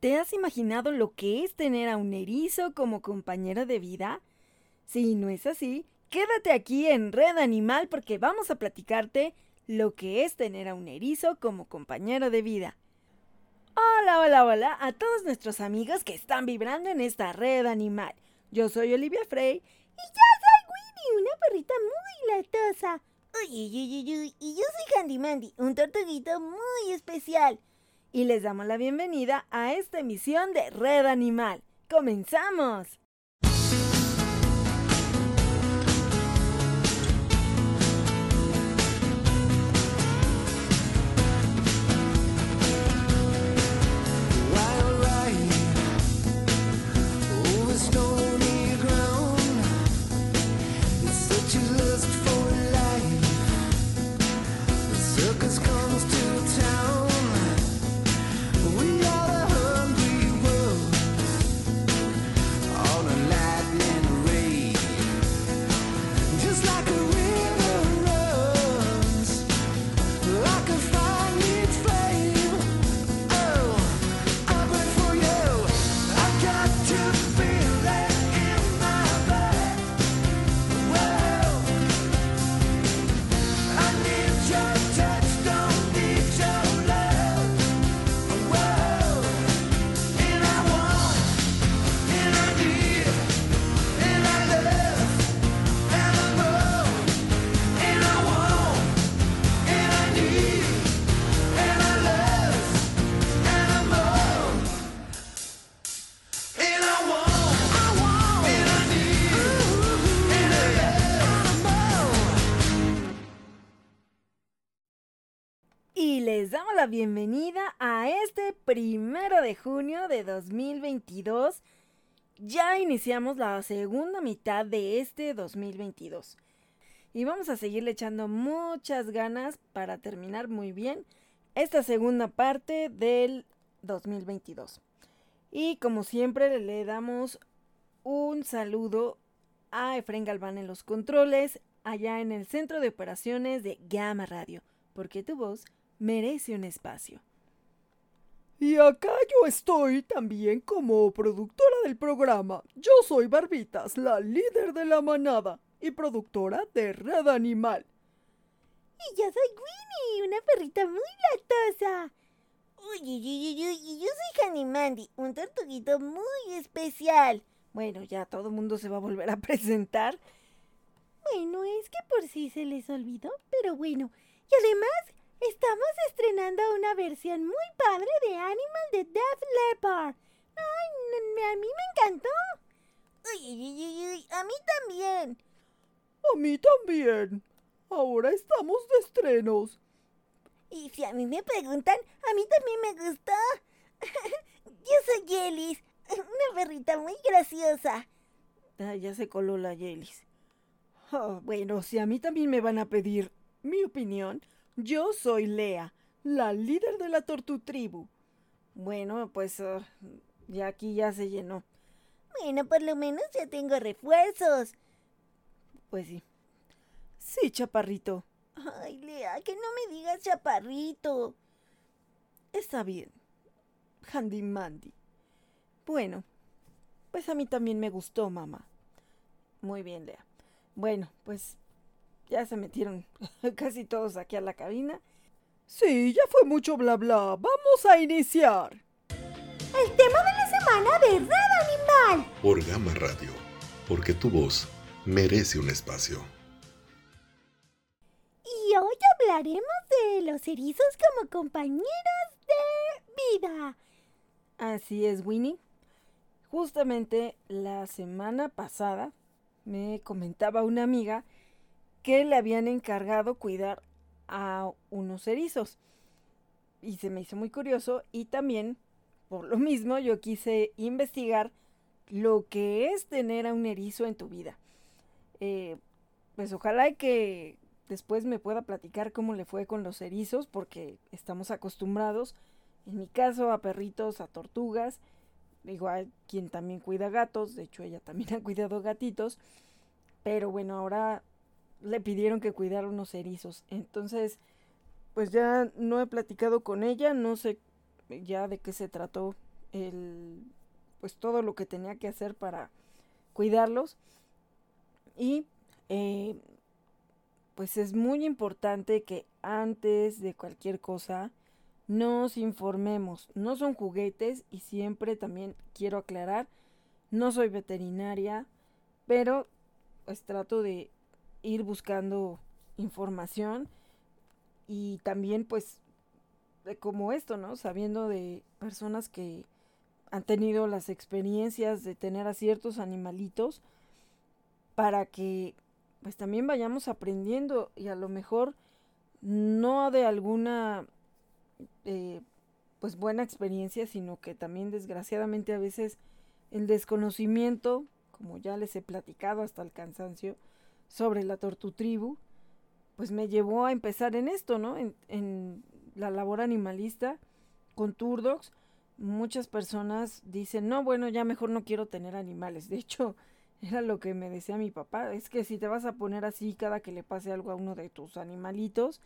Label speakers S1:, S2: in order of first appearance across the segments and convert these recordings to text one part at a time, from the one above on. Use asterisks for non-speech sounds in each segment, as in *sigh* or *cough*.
S1: ¿Te has imaginado lo que es tener a un erizo como compañero de vida? Si no es así, quédate aquí en Red Animal porque vamos a platicarte lo que es tener a un erizo como compañero de vida. Hola, hola, hola a todos nuestros amigos que están vibrando en esta red animal. Yo soy Olivia Frey
S2: y yo soy Winnie, una perrita muy latosa. Uy, uy, uy, uy, y yo soy Handy Mandy, un tortuguito muy especial
S1: y les damos la bienvenida a esta emisión de Red Animal. ¡Comenzamos! Bienvenida a este primero de junio de 2022. Ya iniciamos la segunda mitad de este 2022. Y vamos a seguirle echando muchas ganas para terminar muy bien esta segunda parte del 2022. Y como siempre le damos un saludo a Efren Galván en los controles, allá en el centro de operaciones de Gamma Radio, porque tu voz merece un espacio.
S3: Y acá yo estoy también como productora del programa. Yo soy Barbitas, la líder de la manada y productora de Red Animal.
S2: Y yo soy Winnie, una perrita muy latosa. Uy, uy, uy, uy, y yo soy Honey Mandy, un tortuguito muy especial.
S1: Bueno, ya todo el mundo se va a volver a *laughs* presentar.
S2: Bueno, es que por sí se les olvidó, pero bueno. Y además, Estamos estrenando una versión muy padre de Animal de Death Leopard. Ay, a mí me encantó. Uy, uy, uy, uy, a mí también.
S3: A mí también. Ahora estamos de estrenos.
S2: Y si a mí me preguntan, a mí también me gustó. *laughs* Yo soy Yelis, una perrita muy graciosa.
S1: Ah, ya se coló la Yelis. Oh, bueno, si a mí también me van a pedir mi opinión, yo soy Lea, la líder de la Tortutribu. Bueno, pues ah, ya aquí ya se llenó.
S2: Bueno, por lo menos ya tengo refuerzos.
S1: Pues sí. Sí, chaparrito.
S2: Ay, Lea, que no me digas chaparrito.
S1: Está bien. Handy Mandy. Bueno, pues a mí también me gustó, mamá. Muy bien, Lea. Bueno, pues ya se metieron *laughs* casi todos aquí a la cabina.
S3: Sí, ya fue mucho bla bla. Vamos a iniciar.
S2: El tema de la semana de Red Animal.
S4: Por Gama Radio. Porque tu voz merece un espacio.
S2: Y hoy hablaremos de los erizos como compañeros de vida.
S1: Así es, Winnie. Justamente la semana pasada me comentaba una amiga que le habían encargado cuidar a unos erizos. Y se me hizo muy curioso y también, por lo mismo, yo quise investigar lo que es tener a un erizo en tu vida. Eh, pues ojalá que después me pueda platicar cómo le fue con los erizos, porque estamos acostumbrados, en mi caso, a perritos, a tortugas, igual quien también cuida gatos, de hecho ella también *laughs* ha cuidado gatitos, pero bueno, ahora le pidieron que cuidara unos erizos. Entonces, pues ya no he platicado con ella, no sé ya de qué se trató el, pues todo lo que tenía que hacer para cuidarlos. Y eh, pues es muy importante que antes de cualquier cosa nos informemos. No son juguetes y siempre también quiero aclarar, no soy veterinaria, pero pues trato de ir buscando información y también pues como esto, ¿no? Sabiendo de personas que han tenido las experiencias de tener a ciertos animalitos para que pues también vayamos aprendiendo y a lo mejor no de alguna eh, pues buena experiencia, sino que también desgraciadamente a veces el desconocimiento, como ya les he platicado hasta el cansancio, sobre la tortutribu, pues me llevó a empezar en esto, ¿no? En, en la labor animalista con Turdox. Muchas personas dicen, no, bueno, ya mejor no quiero tener animales. De hecho, *laughs* era lo que me decía mi papá, es que si te vas a poner así cada que le pase algo a uno de tus animalitos,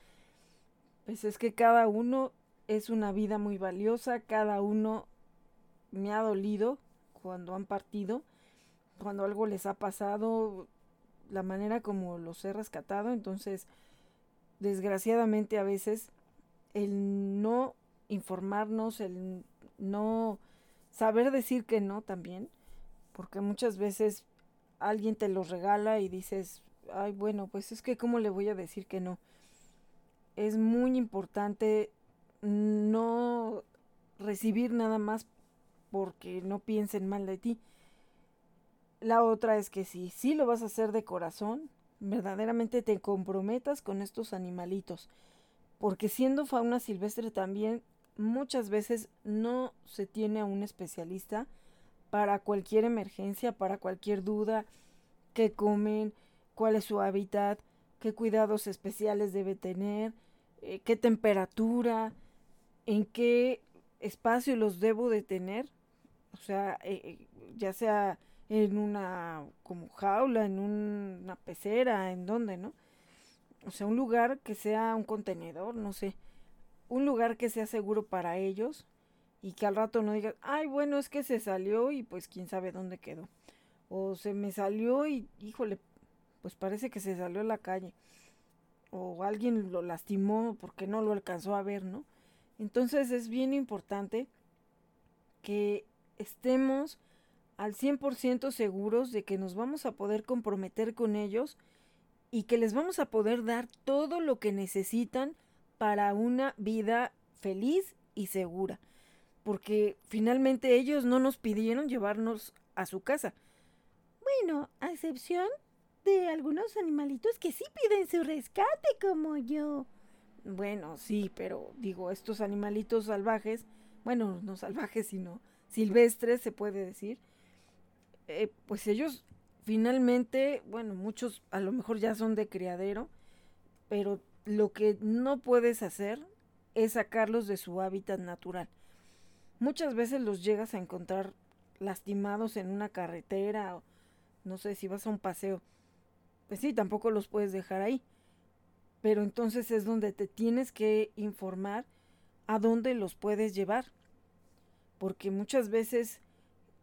S1: pues es que cada uno es una vida muy valiosa, cada uno me ha dolido cuando han partido, cuando algo les ha pasado, la manera como los he rescatado, entonces desgraciadamente a veces el no informarnos, el no saber decir que no también, porque muchas veces alguien te los regala y dices, ay bueno, pues es que cómo le voy a decir que no. Es muy importante no recibir nada más porque no piensen mal de ti. La otra es que si sí lo vas a hacer de corazón, verdaderamente te comprometas con estos animalitos. Porque siendo fauna silvestre también muchas veces no se tiene a un especialista para cualquier emergencia, para cualquier duda, qué comen, cuál es su hábitat, qué cuidados especiales debe tener, eh, qué temperatura, en qué espacio los debo de tener, o sea, eh, eh, ya sea en una como jaula, en una pecera, en donde, ¿no? O sea, un lugar que sea un contenedor, no sé, un lugar que sea seguro para ellos y que al rato no digan, ay, bueno, es que se salió y pues quién sabe dónde quedó. O se me salió y, híjole, pues parece que se salió a la calle. O alguien lo lastimó porque no lo alcanzó a ver, ¿no? Entonces es bien importante que estemos al 100% seguros de que nos vamos a poder comprometer con ellos y que les vamos a poder dar todo lo que necesitan para una vida feliz y segura. Porque finalmente ellos no nos pidieron llevarnos a su casa.
S2: Bueno, a excepción de algunos animalitos que sí piden su rescate como yo.
S1: Bueno, sí, pero digo, estos animalitos salvajes, bueno, no salvajes, sino silvestres, se puede decir, eh, pues ellos finalmente, bueno, muchos a lo mejor ya son de criadero, pero lo que no puedes hacer es sacarlos de su hábitat natural. Muchas veces los llegas a encontrar lastimados en una carretera, o no sé si vas a un paseo. Pues sí, tampoco los puedes dejar ahí pero entonces es donde te tienes que informar a dónde los puedes llevar. Porque muchas veces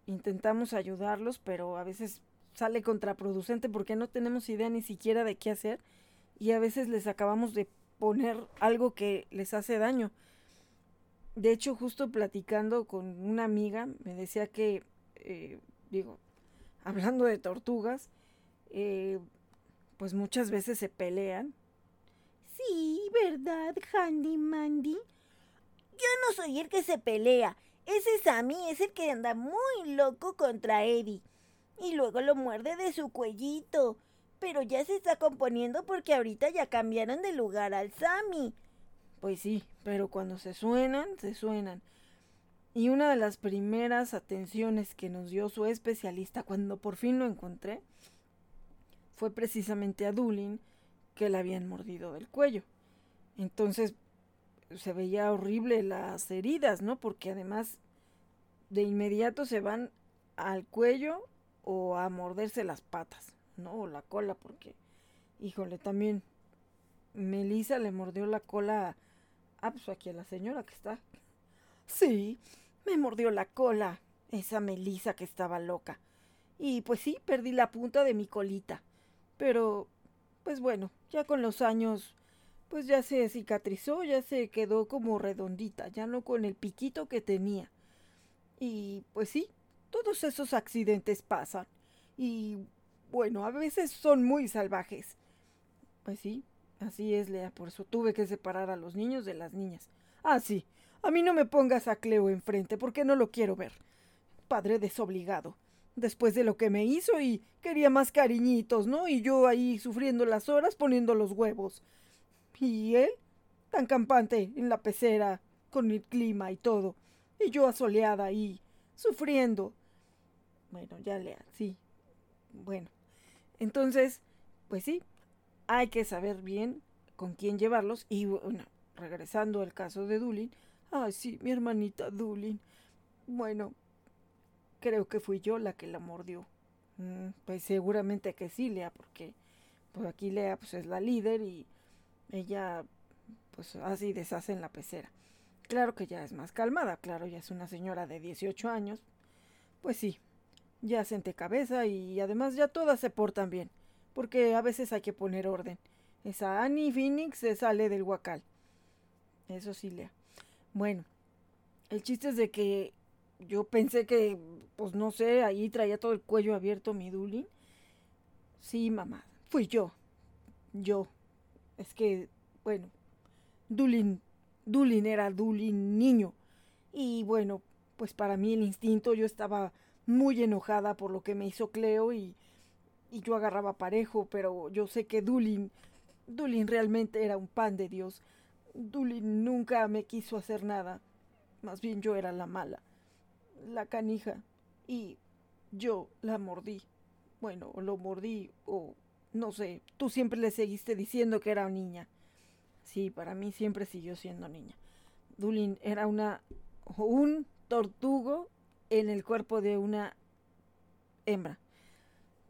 S1: intentamos ayudarlos, pero a veces sale contraproducente porque no tenemos idea ni siquiera de qué hacer y a veces les acabamos de poner algo que les hace daño. De hecho, justo platicando con una amiga, me decía que, eh, digo, *laughs* hablando de tortugas, eh, pues muchas veces se pelean
S2: Sí, ¿verdad, Handy Mandy? Yo no soy el que se pelea. Ese Sammy es el que anda muy loco contra Eddie. Y luego lo muerde de su cuellito. Pero ya se está componiendo porque ahorita ya cambiaron de lugar al Sammy.
S1: Pues sí, pero cuando se suenan, se suenan. Y una de las primeras atenciones que nos dio su especialista cuando por fin lo encontré fue precisamente a Dulin que le habían mordido del cuello. Entonces se veía horrible las heridas, ¿no? Porque además de inmediato se van al cuello o a morderse las patas, ¿no? O la cola, porque, híjole, también Melissa le mordió la cola, ah, pues aquí a la señora que está.
S3: Sí,
S1: me mordió la cola, esa Melisa que estaba loca. Y pues sí, perdí la punta de mi colita. Pero, pues bueno, ya con los años, pues ya se cicatrizó, ya se quedó como redondita, ya no con el piquito que tenía. Y pues sí, todos esos accidentes pasan. Y bueno, a veces son muy salvajes. Pues sí, así es, Lea, por eso tuve que separar a los niños de las niñas. Ah, sí, a mí no me pongas a Cleo enfrente porque no lo quiero ver. Padre desobligado. Después de lo que me hizo y quería más cariñitos, ¿no? Y yo ahí sufriendo las horas poniendo los huevos. Y él, tan campante en la pecera, con el clima y todo. Y yo asoleada ahí, sufriendo. Bueno, ya lea, sí. Bueno, entonces, pues sí, hay que saber bien con quién llevarlos. Y bueno, regresando al caso de Dulin, ay, sí, mi hermanita Dulin. Bueno, creo que fui yo la que la mordió. Mm, pues seguramente que sí, Lea, porque pues aquí Lea pues es la líder y ella pues así deshace en la pecera. Claro que ya es más calmada, claro, ya es una señora de 18 años. Pues sí, ya senté cabeza y además ya todas se portan bien, porque a veces hay que poner orden. Esa Annie Phoenix se sale del huacal. Eso sí, Lea. Bueno, el chiste es de que yo pensé que, pues no sé, ahí traía todo el cuello abierto mi Dulin. Sí, mamá, fui yo. Yo. Es que, bueno, Dulin Dulin era Dulin niño. Y bueno, pues para mí el instinto, yo estaba muy enojada por lo que me hizo Cleo y, y yo agarraba parejo, pero yo sé que Dulin, Dulin realmente era un pan de Dios. Dulin nunca me quiso hacer nada. Más bien yo era la mala, la canija. Y yo la mordí. Bueno, lo mordí o no sé, tú siempre le seguiste diciendo que era niña. Sí, para mí siempre siguió siendo niña. Dulin era una un tortugo en el cuerpo de una hembra.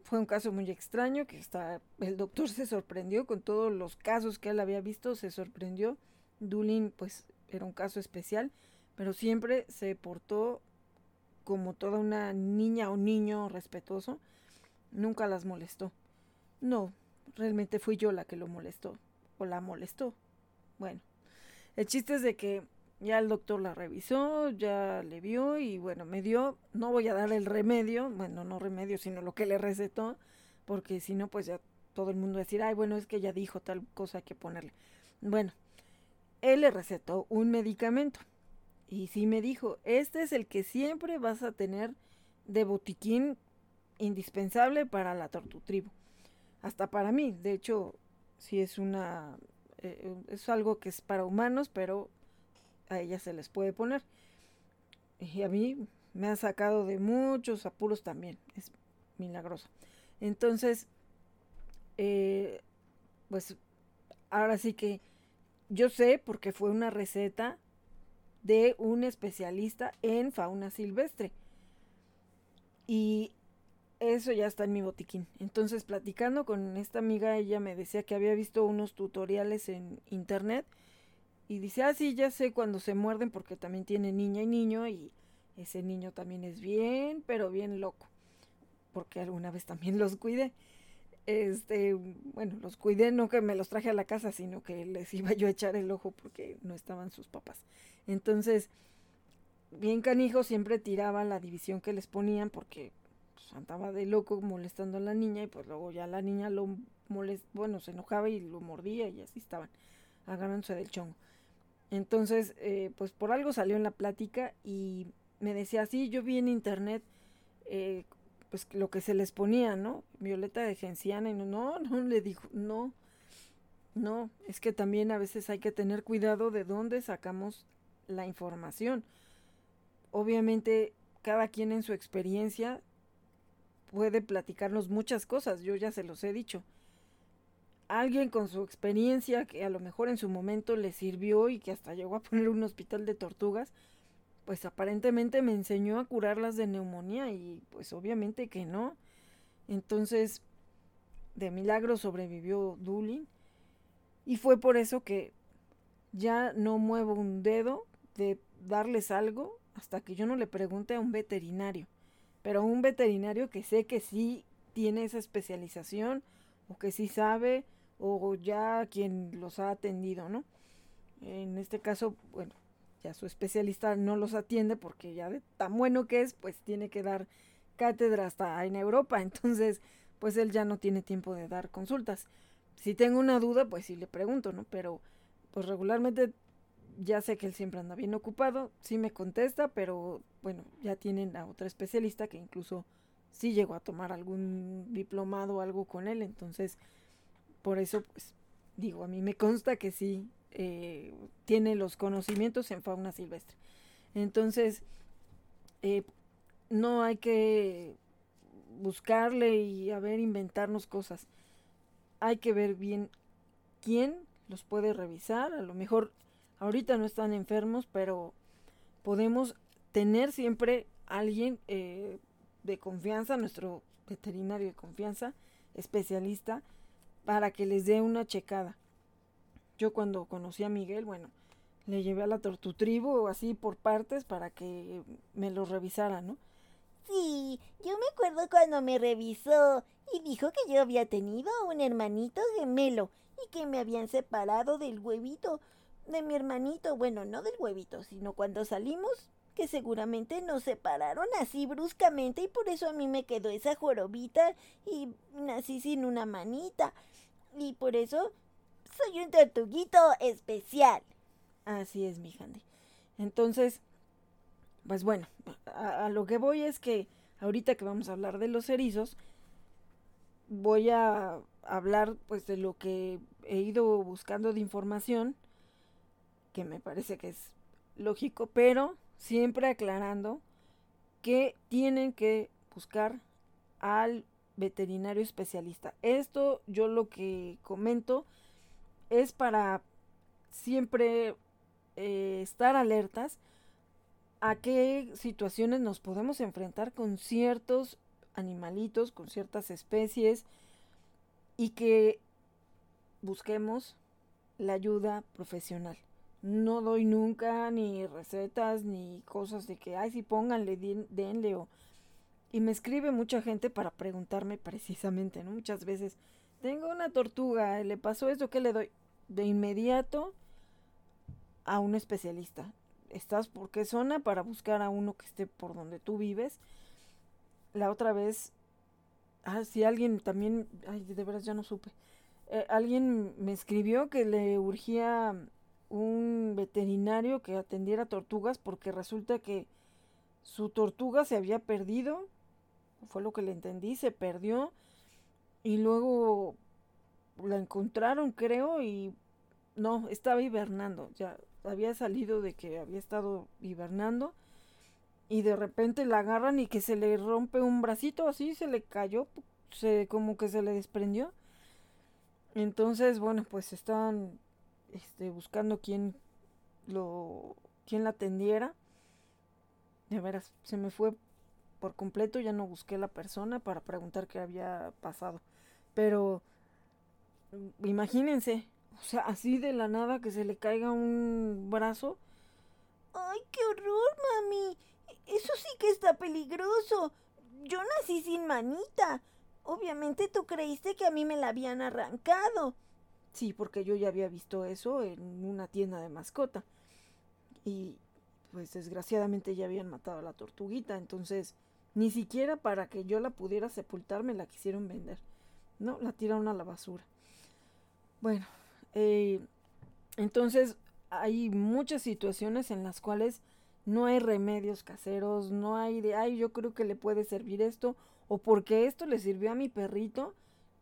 S1: Fue un caso muy extraño que hasta el doctor se sorprendió con todos los casos que él había visto, se sorprendió. Dulin pues era un caso especial, pero siempre se portó como toda una niña o niño respetuoso. Nunca las molestó. No, realmente fui yo la que lo molestó o la molestó. Bueno, el chiste es de que ya el doctor la revisó, ya le vio y bueno, me dio, no voy a dar el remedio, bueno, no remedio, sino lo que le recetó, porque si no, pues ya todo el mundo va a decir, ay, bueno, es que ya dijo tal cosa que ponerle. Bueno, él le recetó un medicamento y sí me dijo, este es el que siempre vas a tener de botiquín indispensable para la tortutribu. Hasta para mí, de hecho, sí es una eh, es algo que es para humanos, pero a ellas se les puede poner. Y a mí me ha sacado de muchos apuros también. Es milagroso. Entonces, eh, pues ahora sí que yo sé porque fue una receta de un especialista en fauna silvestre. Y eso ya está en mi botiquín. Entonces, platicando con esta amiga, ella me decía que había visto unos tutoriales en internet y dice, ah, sí, ya sé cuando se muerden porque también tiene niña y niño y ese niño también es bien, pero bien loco, porque alguna vez también los cuidé. Este, bueno, los cuidé, no que me los traje a la casa, sino que les iba yo a echar el ojo porque no estaban sus papás. Entonces, bien canijo, siempre tiraba la división que les ponían porque andaba de loco molestando a la niña y pues luego ya la niña lo bueno, se enojaba y lo mordía y así estaban agarrándose del chongo. Entonces, eh, pues por algo salió en la plática y me decía, sí, yo vi en internet eh, pues lo que se les ponía, ¿no? Violeta de genciana y no, no, no, le dijo, no, no, es que también a veces hay que tener cuidado de dónde sacamos la información. Obviamente, cada quien en su experiencia puede platicarnos muchas cosas, yo ya se los he dicho. Alguien con su experiencia que a lo mejor en su momento le sirvió y que hasta llegó a poner un hospital de tortugas, pues aparentemente me enseñó a curarlas de neumonía y pues obviamente que no. Entonces, de milagro sobrevivió Dulin y fue por eso que ya no muevo un dedo de darles algo hasta que yo no le pregunte a un veterinario. Pero un veterinario que sé que sí tiene esa especialización o que sí sabe o ya quien los ha atendido, ¿no? En este caso, bueno, ya su especialista no los atiende porque ya de tan bueno que es, pues tiene que dar cátedra hasta en Europa, *laughs* entonces pues él ya no tiene tiempo de dar consultas. Si tengo una duda, pues sí le pregunto, ¿no? Pero pues regularmente ya sé que él siempre anda bien ocupado, sí me contesta, pero bueno, ya tienen a otra especialista que incluso sí llegó a tomar algún diplomado o algo con él, entonces por eso pues digo, a mí me consta que sí eh, tiene los conocimientos en fauna silvestre. Entonces, eh, no hay que buscarle y a ver, inventarnos cosas. Hay que ver bien quién los puede revisar. A lo mejor ahorita no están enfermos, pero podemos tener siempre alguien eh, de confianza, nuestro veterinario de confianza, especialista, para que les dé una checada. Yo cuando conocí a Miguel, bueno, le llevé a la tortutribu así por partes para que me lo revisara, ¿no?
S2: Sí, yo me acuerdo cuando me revisó y dijo que yo había tenido un hermanito gemelo y que me habían separado del huevito de mi hermanito. Bueno, no del huevito, sino cuando salimos, que seguramente nos separaron así bruscamente y por eso a mí me quedó esa jorobita y nací sin una manita. Y por eso soy un tortuguito especial.
S1: Así es, mi Handy. Entonces, pues bueno, a, lo que voy es que ahorita que vamos a hablar de los erizos, voy a hablar pues de lo que he ido buscando de información, que me parece que es lógico, pero siempre aclarando que tienen que buscar al veterinario especialista. Esto yo lo que comento es para siempre eh, estar alertas a qué situaciones nos podemos enfrentar con ciertos animalitos, con ciertas especies y que busquemos la ayuda profesional. No doy nunca ni recetas ni cosas de que, ay, si pónganle, denle o... Y me escribe mucha gente para preguntarme precisamente, ¿no? Muchas veces, tengo una tortuga, le pasó esto, ¿qué le doy? De inmediato a un especialista estás por qué zona para buscar a uno que esté por donde tú vives. La otra vez, ah, si alguien también, ay, de veras ya no supe. Eh, alguien me escribió que le urgía un veterinario que atendiera tortugas porque resulta que su tortuga se había perdido, fue lo que le entendí, se perdió y luego la encontraron creo y no, estaba hibernando, ya había salido de que había estado hibernando y de repente la agarran y que se le rompe un bracito así, se le cayó, se como que se le desprendió. Entonces, bueno, pues estaban este, buscando quién lo quién la atendiera. De veras, se me fue por completo, ya no busqué la persona para preguntar qué había pasado. Pero imagínense, o sea, así de la nada que se le caiga un brazo.
S2: ¡Ay, qué horror, mami! Eso sí que está peligroso. Yo nací sin manita. Obviamente tú creíste que a mí me la habían arrancado.
S1: Sí, porque yo ya había visto eso en una tienda de mascota. Y pues desgraciadamente ya habían matado a la tortuguita, entonces ni siquiera para que yo la pudiera sepultar me la quisieron vender. No, la tiraron a la basura. Bueno, eh, entonces hay muchas situaciones en las cuales no hay remedios caseros, no hay de, ay, yo creo que le puede servir esto, o porque esto le sirvió a mi perrito.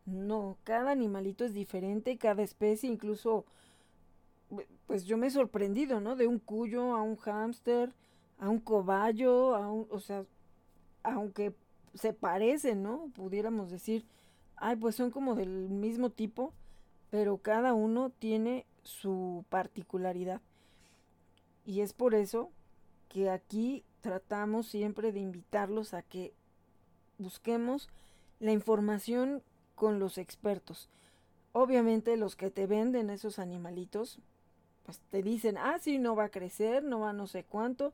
S1: No, cada animalito es diferente, cada especie, incluso, pues yo me he sorprendido, ¿no? De un cuyo a un hámster, a un cobayo, a un, o sea, aunque se parecen, ¿no? Pudiéramos decir, ay, pues son como del mismo tipo, pero cada uno tiene su particularidad. Y es por eso que aquí tratamos siempre de invitarlos a que busquemos la información con los expertos. Obviamente los que te venden esos animalitos, pues te dicen, ah, sí, no va a crecer, no va no sé cuánto.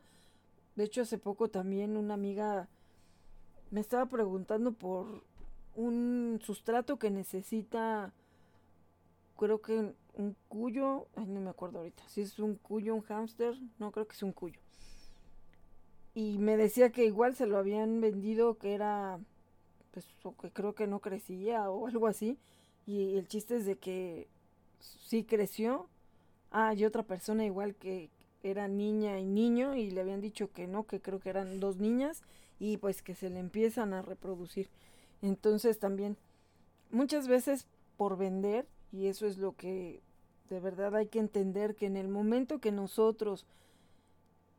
S1: De hecho, hace poco también una amiga me estaba preguntando por un sustrato que necesita, creo que un cuyo, ay, no me acuerdo ahorita, si es un cuyo, un hámster, no creo que es un cuyo. Y me decía que igual se lo habían vendido, que era, pues, o que creo que no crecía o *laughs* algo así. Y el chiste es de que sí creció. Ah, y otra persona igual que era niña y niño y le habían dicho que no, que creo que eran dos niñas y pues que se le empiezan a reproducir. Entonces también muchas veces por vender, y eso es lo que de verdad hay que entender, que en el momento que nosotros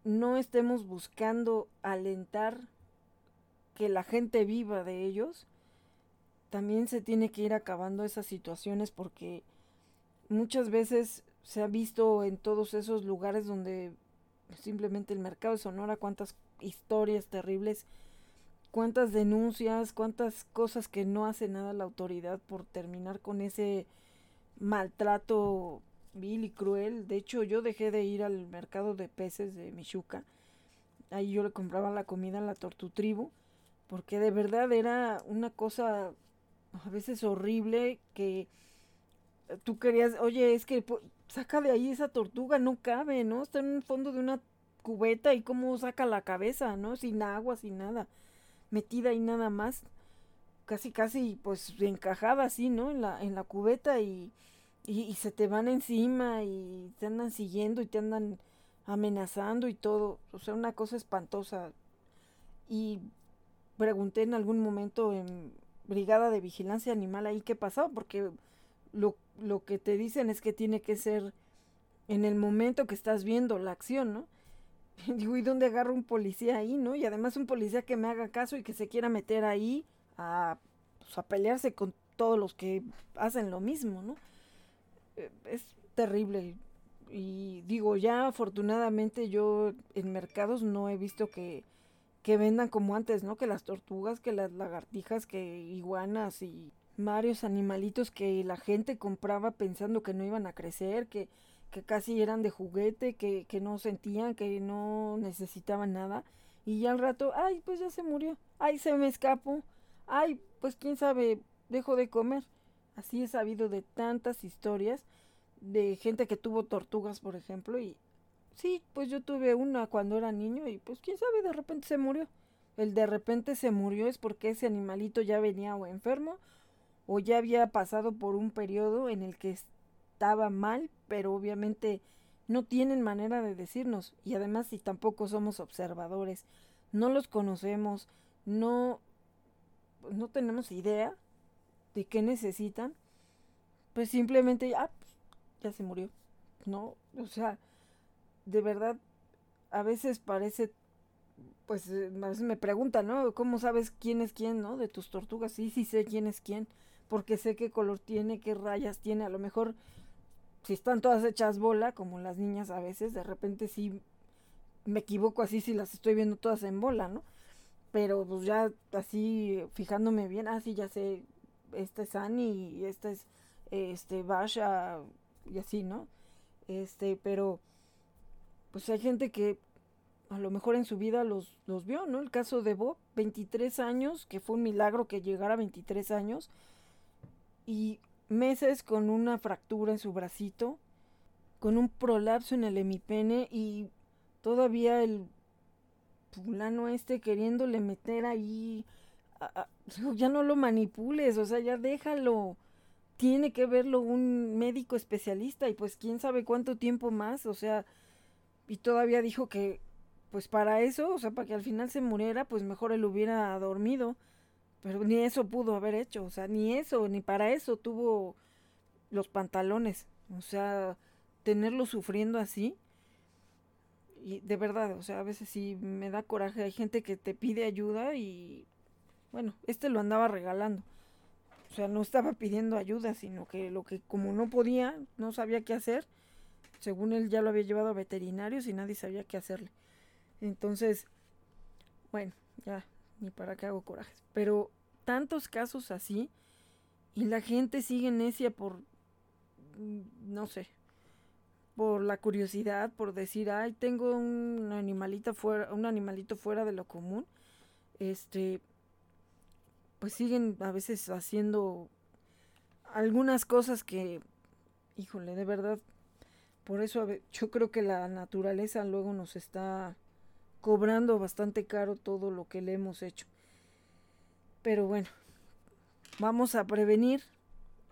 S1: no estemos buscando alentar que la gente viva de ellos, también se tiene que ir acabando esas situaciones porque muchas veces se ha visto en todos esos lugares donde simplemente el mercado de Sonora, cuántas historias terribles, cuántas denuncias, cuántas cosas que no hace nada la autoridad por terminar con ese maltrato vil y cruel. De hecho, yo dejé de ir al mercado de peces de Michuca. Ahí yo le compraba la comida a la tortutribu, porque de verdad era una cosa a veces horrible que tú querías, oye, es que saca de ahí esa tortuga, no cabe, ¿no? Está en el fondo de una cubeta y cómo saca la cabeza, ¿no? Sin agua, sin nada, metida ahí nada más, casi casi pues encajada así, ¿no? En la, en la cubeta y, y, se te van encima y te andan siguiendo y te andan amenazando y todo, o sea, una cosa espantosa. Y pregunté en algún momento en brigada de vigilancia animal ahí qué pasaba, porque lo, lo que te dicen es que tiene que ser en el momento que estás viendo la acción, ¿no? *laughs* Digo, ¿y dónde agarro un policía ahí, no? Y además un policía que me haga caso y que se quiera meter ahí a, pues, a pelearse con todos los que hacen lo mismo, ¿no? Eh, es terrible. Y digo, ya afortunadamente yo en mercados no he visto que, que vendan como antes, ¿no? Que las tortugas, que las lagartijas, que iguanas y varios animalitos que la gente compraba pensando que no iban a crecer, que que casi eran de juguete, que, que no sentían, que no necesitaban nada. Y ya al rato, ay, pues ya se murió, ay, se me escapó, ay, pues quién sabe, dejo de comer. Así he sabido de tantas historias de gente que tuvo tortugas, por ejemplo, y sí, pues yo tuve una cuando era niño y pues quién sabe, de repente se murió. El de repente se murió es porque ese animalito ya venía enfermo o ya había pasado por un periodo en el que estaba mal, pero obviamente no tienen manera de decirnos. Y además si tampoco somos observadores, no los conocemos, no, no tenemos idea de qué necesitan, pues simplemente, ah, ya se murió. No, o sea, de verdad, a veces parece, pues eh, a veces me preguntan, ¿no? ¿Cómo sabes quién es quién, no? De tus tortugas. Sí, sí sé quién es quién, porque sé qué color tiene, qué rayas tiene. A lo mejor si están todas hechas bola, como las niñas a veces, de repente sí me equivoco así si las estoy viendo todas en bola, ¿no? Pero pues ya así fijándome bien, ah, ya sé, esta es Annie y esta es este Basha y así, ¿no? Este, pero pues hay gente que a lo mejor en su vida los, los vio, ¿no? El caso de Bob, 23 años, que fue un milagro que llegara a 23 años. Y meses con una fractura en su bracito, con un prolapso en el hemipene y todavía el fulano este queriéndole meter ahí, ya no lo manipules, o sea, ya déjalo. Tiene que verlo un médico especialista y pues quién sabe cuánto tiempo más, o sea, y todavía dijo que pues para eso, o sea, para que al final se muriera, pues mejor él hubiera dormido. Pero ni eso pudo haber hecho, o sea, ni eso, ni para eso tuvo los pantalones. O sea, tenerlo sufriendo así. Y de verdad, o sea, a veces sí me da coraje. Hay gente que te pide ayuda y, bueno, este lo andaba regalando. O sea, no estaba pidiendo ayuda, sino que lo que como no podía, no sabía qué hacer, según él ya lo había llevado a veterinarios y nadie sabía qué hacerle. Entonces, bueno, ya, ni para qué hago corajes. Pero tantos casos así y la gente sigue necia por, mm, no sé. por la curiosidad, por decir, ay, tengo un animalito fuera, un animalito fuera de lo común, este, pues siguen a veces haciendo algunas cosas que, híjole, de verdad, por eso yo creo que la naturaleza luego nos está cobrando bastante caro todo lo que le hemos hecho. Pero bueno, vamos a prevenir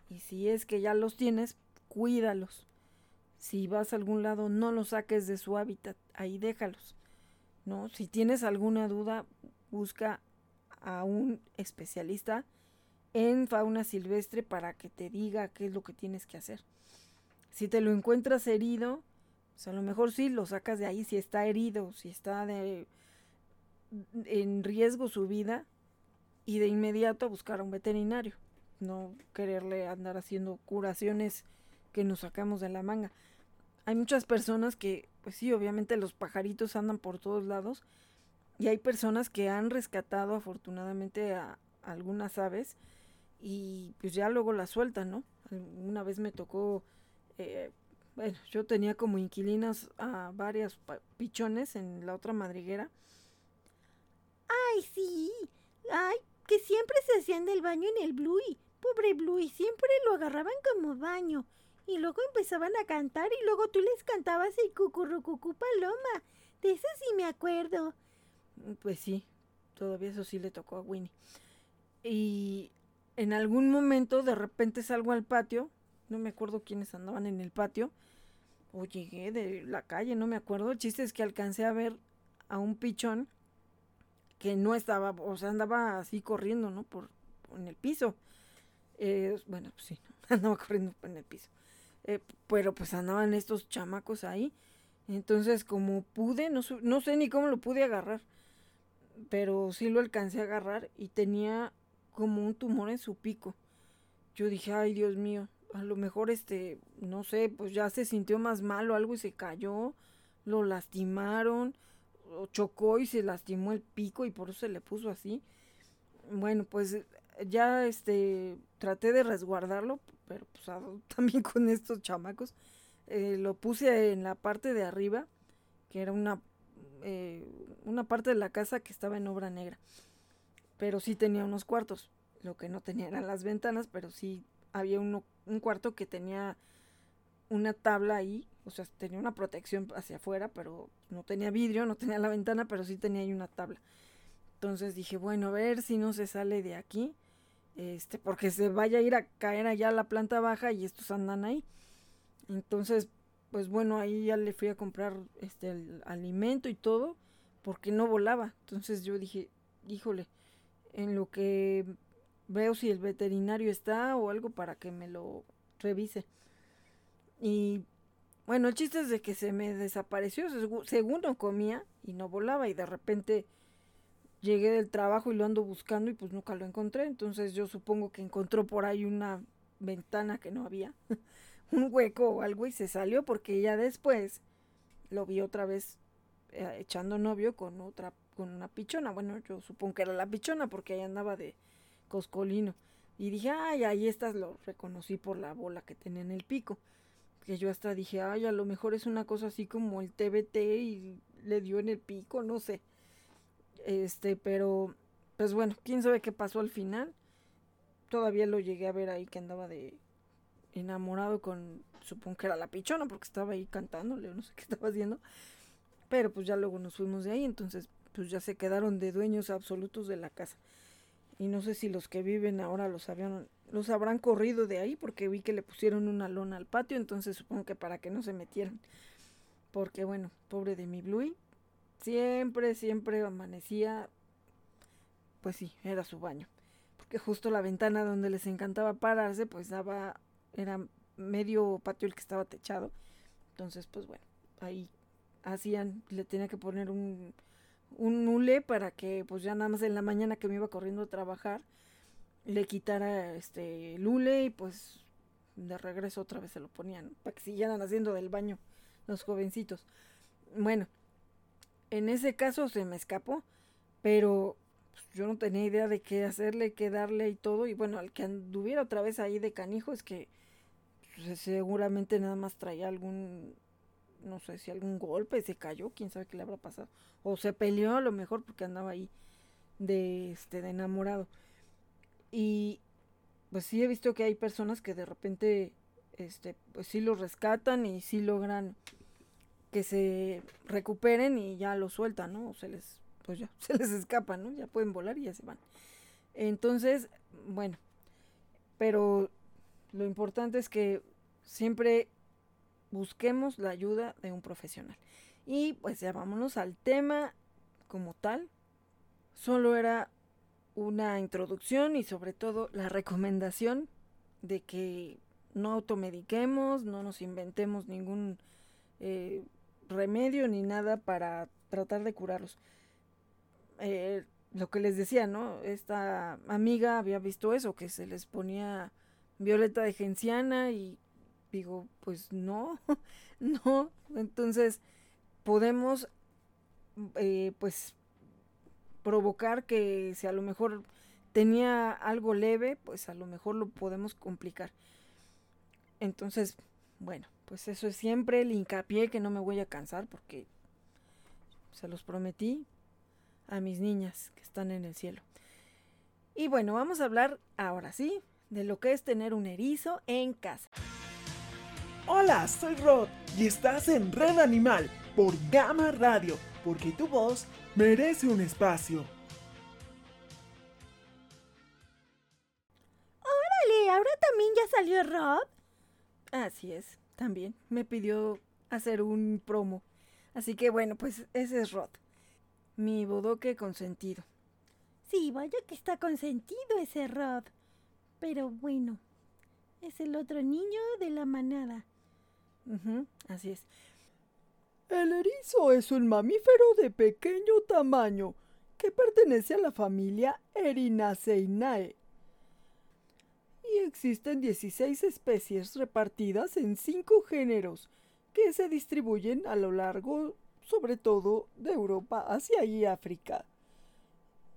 S1: y si es que ya los tienes, cuídalos. Si vas a algún lado, no los saques de su hábitat, ahí déjalos. ¿no? Si tienes alguna duda, busca a un especialista en fauna silvestre para que te diga qué es lo que tienes que hacer. Si te lo encuentras herido, pues a lo mejor sí lo sacas de ahí si está herido, si está de, en riesgo su vida y de inmediato buscar a un veterinario, no quererle andar haciendo curaciones que nos sacamos de la manga. Hay muchas personas que, pues sí, obviamente los pajaritos andan por todos lados y hay personas que han rescatado afortunadamente a algunas aves y pues ya luego las sueltan, ¿no? Una vez me tocó, eh, bueno, yo tenía como inquilinas a varias pichones en la otra madriguera.
S2: Ay, sí. Ay, que siempre se hacían del baño en el Bluey. Pobre Bluey, siempre lo agarraban como baño. Y luego empezaban a cantar y luego tú les cantabas el cucurrucucú paloma. De eso sí me acuerdo.
S1: Pues sí, todavía eso sí le tocó a Winnie. Y en algún momento de repente salgo al patio, no me acuerdo quiénes andaban en el patio, o llegué de la calle, no me acuerdo. El chiste es que alcancé a ver a un pichón que no estaba, o sea, andaba así corriendo, ¿no? Por, en el piso. Eh, bueno, pues sí, *laughs* andaba corriendo en el piso. Eh, pero pues andaban estos chamacos ahí. Entonces, como pude, no, no sé ni cómo lo pude agarrar, pero sí lo alcancé a agarrar y tenía como un tumor en su pico. Yo dije, ay Dios mío, a lo mejor este, no sé, pues ya se sintió más mal o algo y se cayó, lo lastimaron, o chocó y se lastimó el pico y por eso se le puso así. Bueno, pues ya este, traté de resguardarlo, pero pues *laughs* también con estos chamacos. Eh, lo puse en la parte de arriba, que era una, eh, una parte de la casa que estaba en obra negra pero sí tenía unos cuartos. Lo que no tenía eran las ventanas, pero sí había uno, un cuarto que tenía una tabla ahí, o sea, tenía una protección hacia afuera, pero no tenía vidrio, no tenía la ventana, pero sí tenía ahí una tabla. Entonces dije, bueno, a ver si no se sale de aquí, este, porque se vaya a ir a caer allá a la planta baja y estos andan ahí. Entonces, pues bueno, ahí ya le fui a comprar este el alimento y todo, porque no volaba. Entonces yo dije, híjole, en lo que veo si el veterinario está o algo para que me lo revise. Y bueno, el chiste es de que se me desapareció, según no comía y no volaba y de repente llegué del trabajo y lo ando buscando y pues nunca lo encontré. Entonces yo supongo que encontró por ahí una ventana que no había, *laughs* un hueco o algo y se salió porque ya después lo vi otra vez eh, echando novio con otra con una pichona. Bueno, yo supongo que era la pichona porque ahí andaba de coscolino. Y dije, ay, ahí estas lo reconocí por la bola que tenía en el pico. Que yo hasta dije, ay, a lo mejor es una cosa así como el TBT y le dio en el pico, no sé. Este, pero, pues bueno, quién sabe qué pasó al final. Todavía lo llegué a ver ahí que andaba de enamorado con, supongo que era la pichona porque estaba ahí cantándole, no sé qué estaba haciendo. Pero pues ya luego nos fuimos de ahí, entonces pues ya se quedaron de dueños absolutos de la casa. Y no sé si los que viven ahora los habían, los habrán corrido de ahí porque vi que le pusieron una lona al patio, entonces supongo que para que no se metieran. Porque bueno, pobre de mi Bluey, siempre, siempre amanecía, pues sí, era su baño. Porque justo la ventana donde les encantaba pararse, pues daba, era medio patio el que estaba techado. Entonces, pues bueno, ahí hacían, le tenía que poner un, un hule para que pues ya nada más en la mañana que me iba corriendo a trabajar le quitara este el hule y pues de regreso otra vez se lo ponían para que siguieran haciendo del baño los jovencitos. Bueno, en ese caso se me escapó, pero pues, yo no tenía idea de qué hacerle, qué darle y todo. Y bueno, al que anduviera otra vez ahí de canijo es que pues, seguramente nada más traía algún no sé si algún golpe, se cayó, quién sabe qué le habrá pasado. O se peleó a lo mejor porque andaba ahí de, este, de enamorado. Y pues sí he visto que hay personas que de repente, este, pues sí lo rescatan y sí logran que se recuperen y ya lo sueltan, ¿no? O se les, pues ya, *laughs* se les escapan, ¿no? Ya pueden volar y ya se van. Entonces, bueno, pero lo importante es que siempre busquemos la ayuda de un profesional. Y pues ya vámonos al tema como tal. Solo era una introducción y sobre todo la recomendación de que no automediquemos, no nos inventemos ningún eh, remedio ni nada para tratar de curarlos. Eh, lo que les decía, ¿no? Esta amiga había visto eso, que se les ponía violeta de genciana y digo, pues no, *laughs* no. Entonces podemos, eh, pues, provocar que si a lo mejor tenía algo leve, pues a lo mejor lo podemos complicar. Entonces, bueno, pues eso es siempre el hincapié que no me voy a cansar porque se los prometí a mis niñas que están en el cielo. Y bueno, vamos a hablar ahora sí de lo que es tener un erizo en casa.
S5: Hola, soy Rod y estás en Red Animal por Gama Radio, porque tu voz merece un espacio.
S2: Órale, ¿ahora también ya salió Rod?
S1: Así es, también me pidió hacer un promo. Así que bueno, pues ese es Rod, mi bodoque consentido.
S2: Sí, vaya que está consentido ese Rod. Pero bueno, es el otro niño de la manada.
S1: Así es.
S3: El erizo es un mamífero de pequeño tamaño que pertenece a la familia Erinaceinae. Y existen 16 especies repartidas en cinco géneros que se distribuyen a lo largo, sobre todo, de Europa, Asia y África.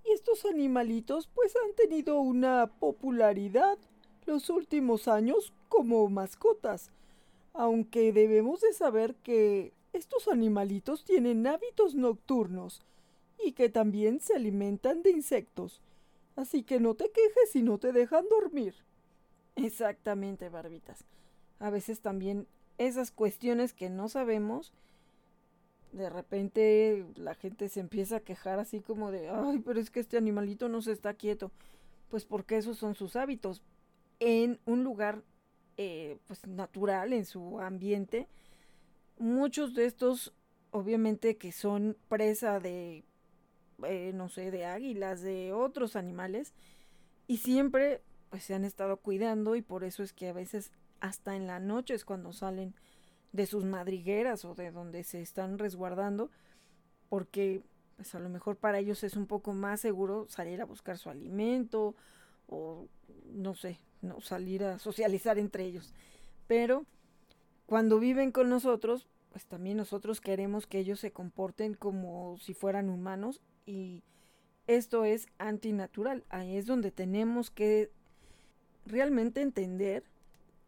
S3: Y estos animalitos pues han tenido una popularidad los últimos años como mascotas, aunque debemos de saber que estos animalitos tienen hábitos nocturnos y que también se alimentan de insectos. Así que no te quejes si no te dejan dormir.
S1: Exactamente, barbitas. A veces también esas cuestiones que no sabemos, de repente la gente se empieza a quejar así como de, ay, pero es que este animalito no se está quieto. Pues porque esos son sus hábitos. En un lugar eh, pues natural, en su ambiente, muchos de estos, obviamente que son presa de, eh, no sé, de águilas, de otros animales, y siempre pues se han estado cuidando y por eso es que a veces hasta en la noche es cuando salen de sus madrigueras o de donde se están resguardando, porque pues a lo mejor para ellos es un poco más seguro salir a buscar su alimento o no sé, no salir a socializar entre ellos. Pero cuando viven con nosotros, pues también nosotros queremos que ellos se comporten como si fueran humanos y esto es antinatural. Ahí es donde tenemos que realmente entender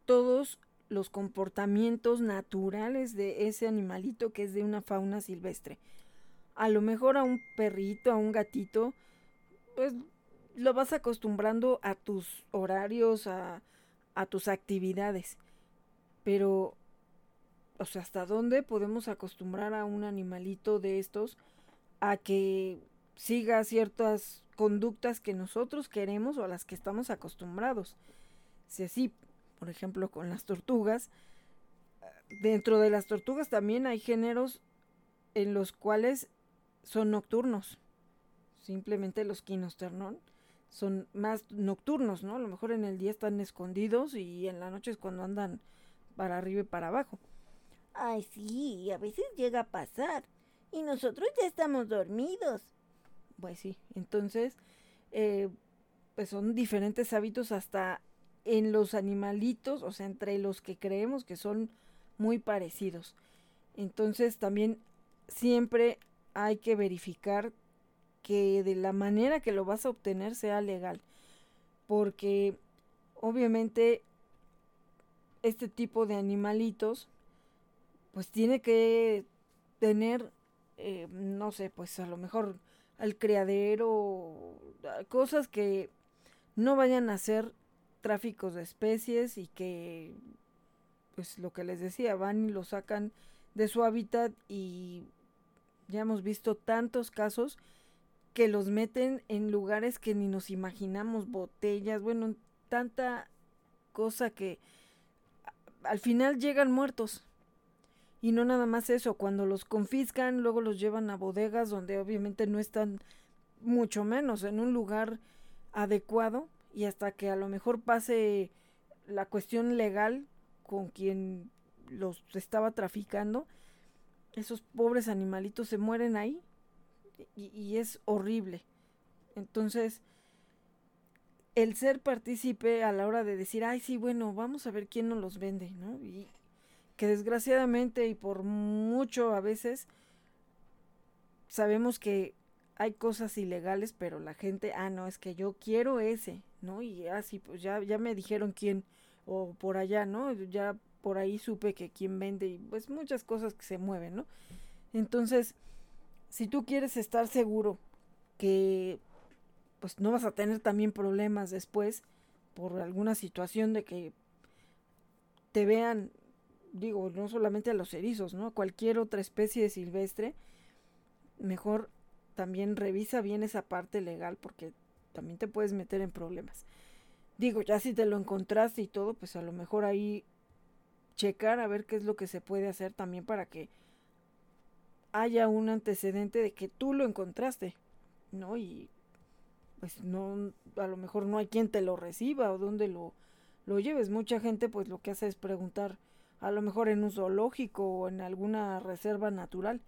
S1: todos los comportamientos naturales de ese animalito que es de una fauna silvestre. A lo mejor a un perrito, a un gatito, pues lo vas acostumbrando a tus horarios, a, a tus actividades. Pero, o sea, ¿hasta dónde podemos acostumbrar a un animalito de estos a que siga ciertas conductas que nosotros queremos o a las que estamos acostumbrados? Si así, por ejemplo, con las tortugas, dentro de las tortugas también hay géneros en los cuales son nocturnos. Simplemente los quinosternón son más nocturnos, ¿no? A lo mejor en el día están escondidos y en la noche es cuando andan para arriba y para abajo.
S2: Ay, sí, a veces llega a pasar. Y nosotros ya estamos dormidos.
S1: Pues sí, entonces, eh, pues son diferentes hábitos hasta en los animalitos, o sea, entre los que creemos que son muy parecidos. Entonces también siempre hay que verificar que de la manera que lo vas a obtener sea legal. Porque obviamente este tipo de animalitos pues tiene que tener, eh, no sé, pues a lo mejor al criadero, cosas que no vayan a ser tráficos de especies y que, pues lo que les decía, van y lo sacan de su hábitat y ya hemos visto tantos casos que los meten en lugares que ni nos imaginamos, botellas, bueno, tanta cosa que al final llegan muertos. Y no nada más eso, cuando los confiscan, luego los llevan a bodegas donde obviamente no están mucho menos en un lugar adecuado y hasta que a lo mejor pase la cuestión legal con quien los estaba traficando, esos pobres animalitos se mueren ahí y, y es horrible. Entonces, el ser partícipe a la hora de decir, ay, sí, bueno, vamos a ver quién nos los vende, ¿no? Y que desgraciadamente y por mucho a veces sabemos que hay cosas ilegales, pero la gente, ah, no, es que yo quiero ese, ¿no? Y así, pues ya, ya me dijeron quién, o por allá, ¿no? Ya por ahí supe que quién vende y pues muchas cosas que se mueven, ¿no? Entonces, si tú quieres estar seguro que pues no vas a tener también problemas después por alguna situación de que te vean, digo, no solamente a los erizos, ¿no? Cualquier otra especie de silvestre, mejor también revisa bien esa parte legal porque también te puedes meter en problemas. Digo, ya si te lo encontraste y todo, pues a lo mejor ahí checar a ver qué es lo que se puede hacer también para que haya un antecedente de que tú lo encontraste, ¿no? Y pues no, a lo mejor no hay quien te lo reciba o dónde lo, lo lleves. Mucha gente pues lo que hace es preguntar a lo mejor en un zoológico o en alguna reserva natural.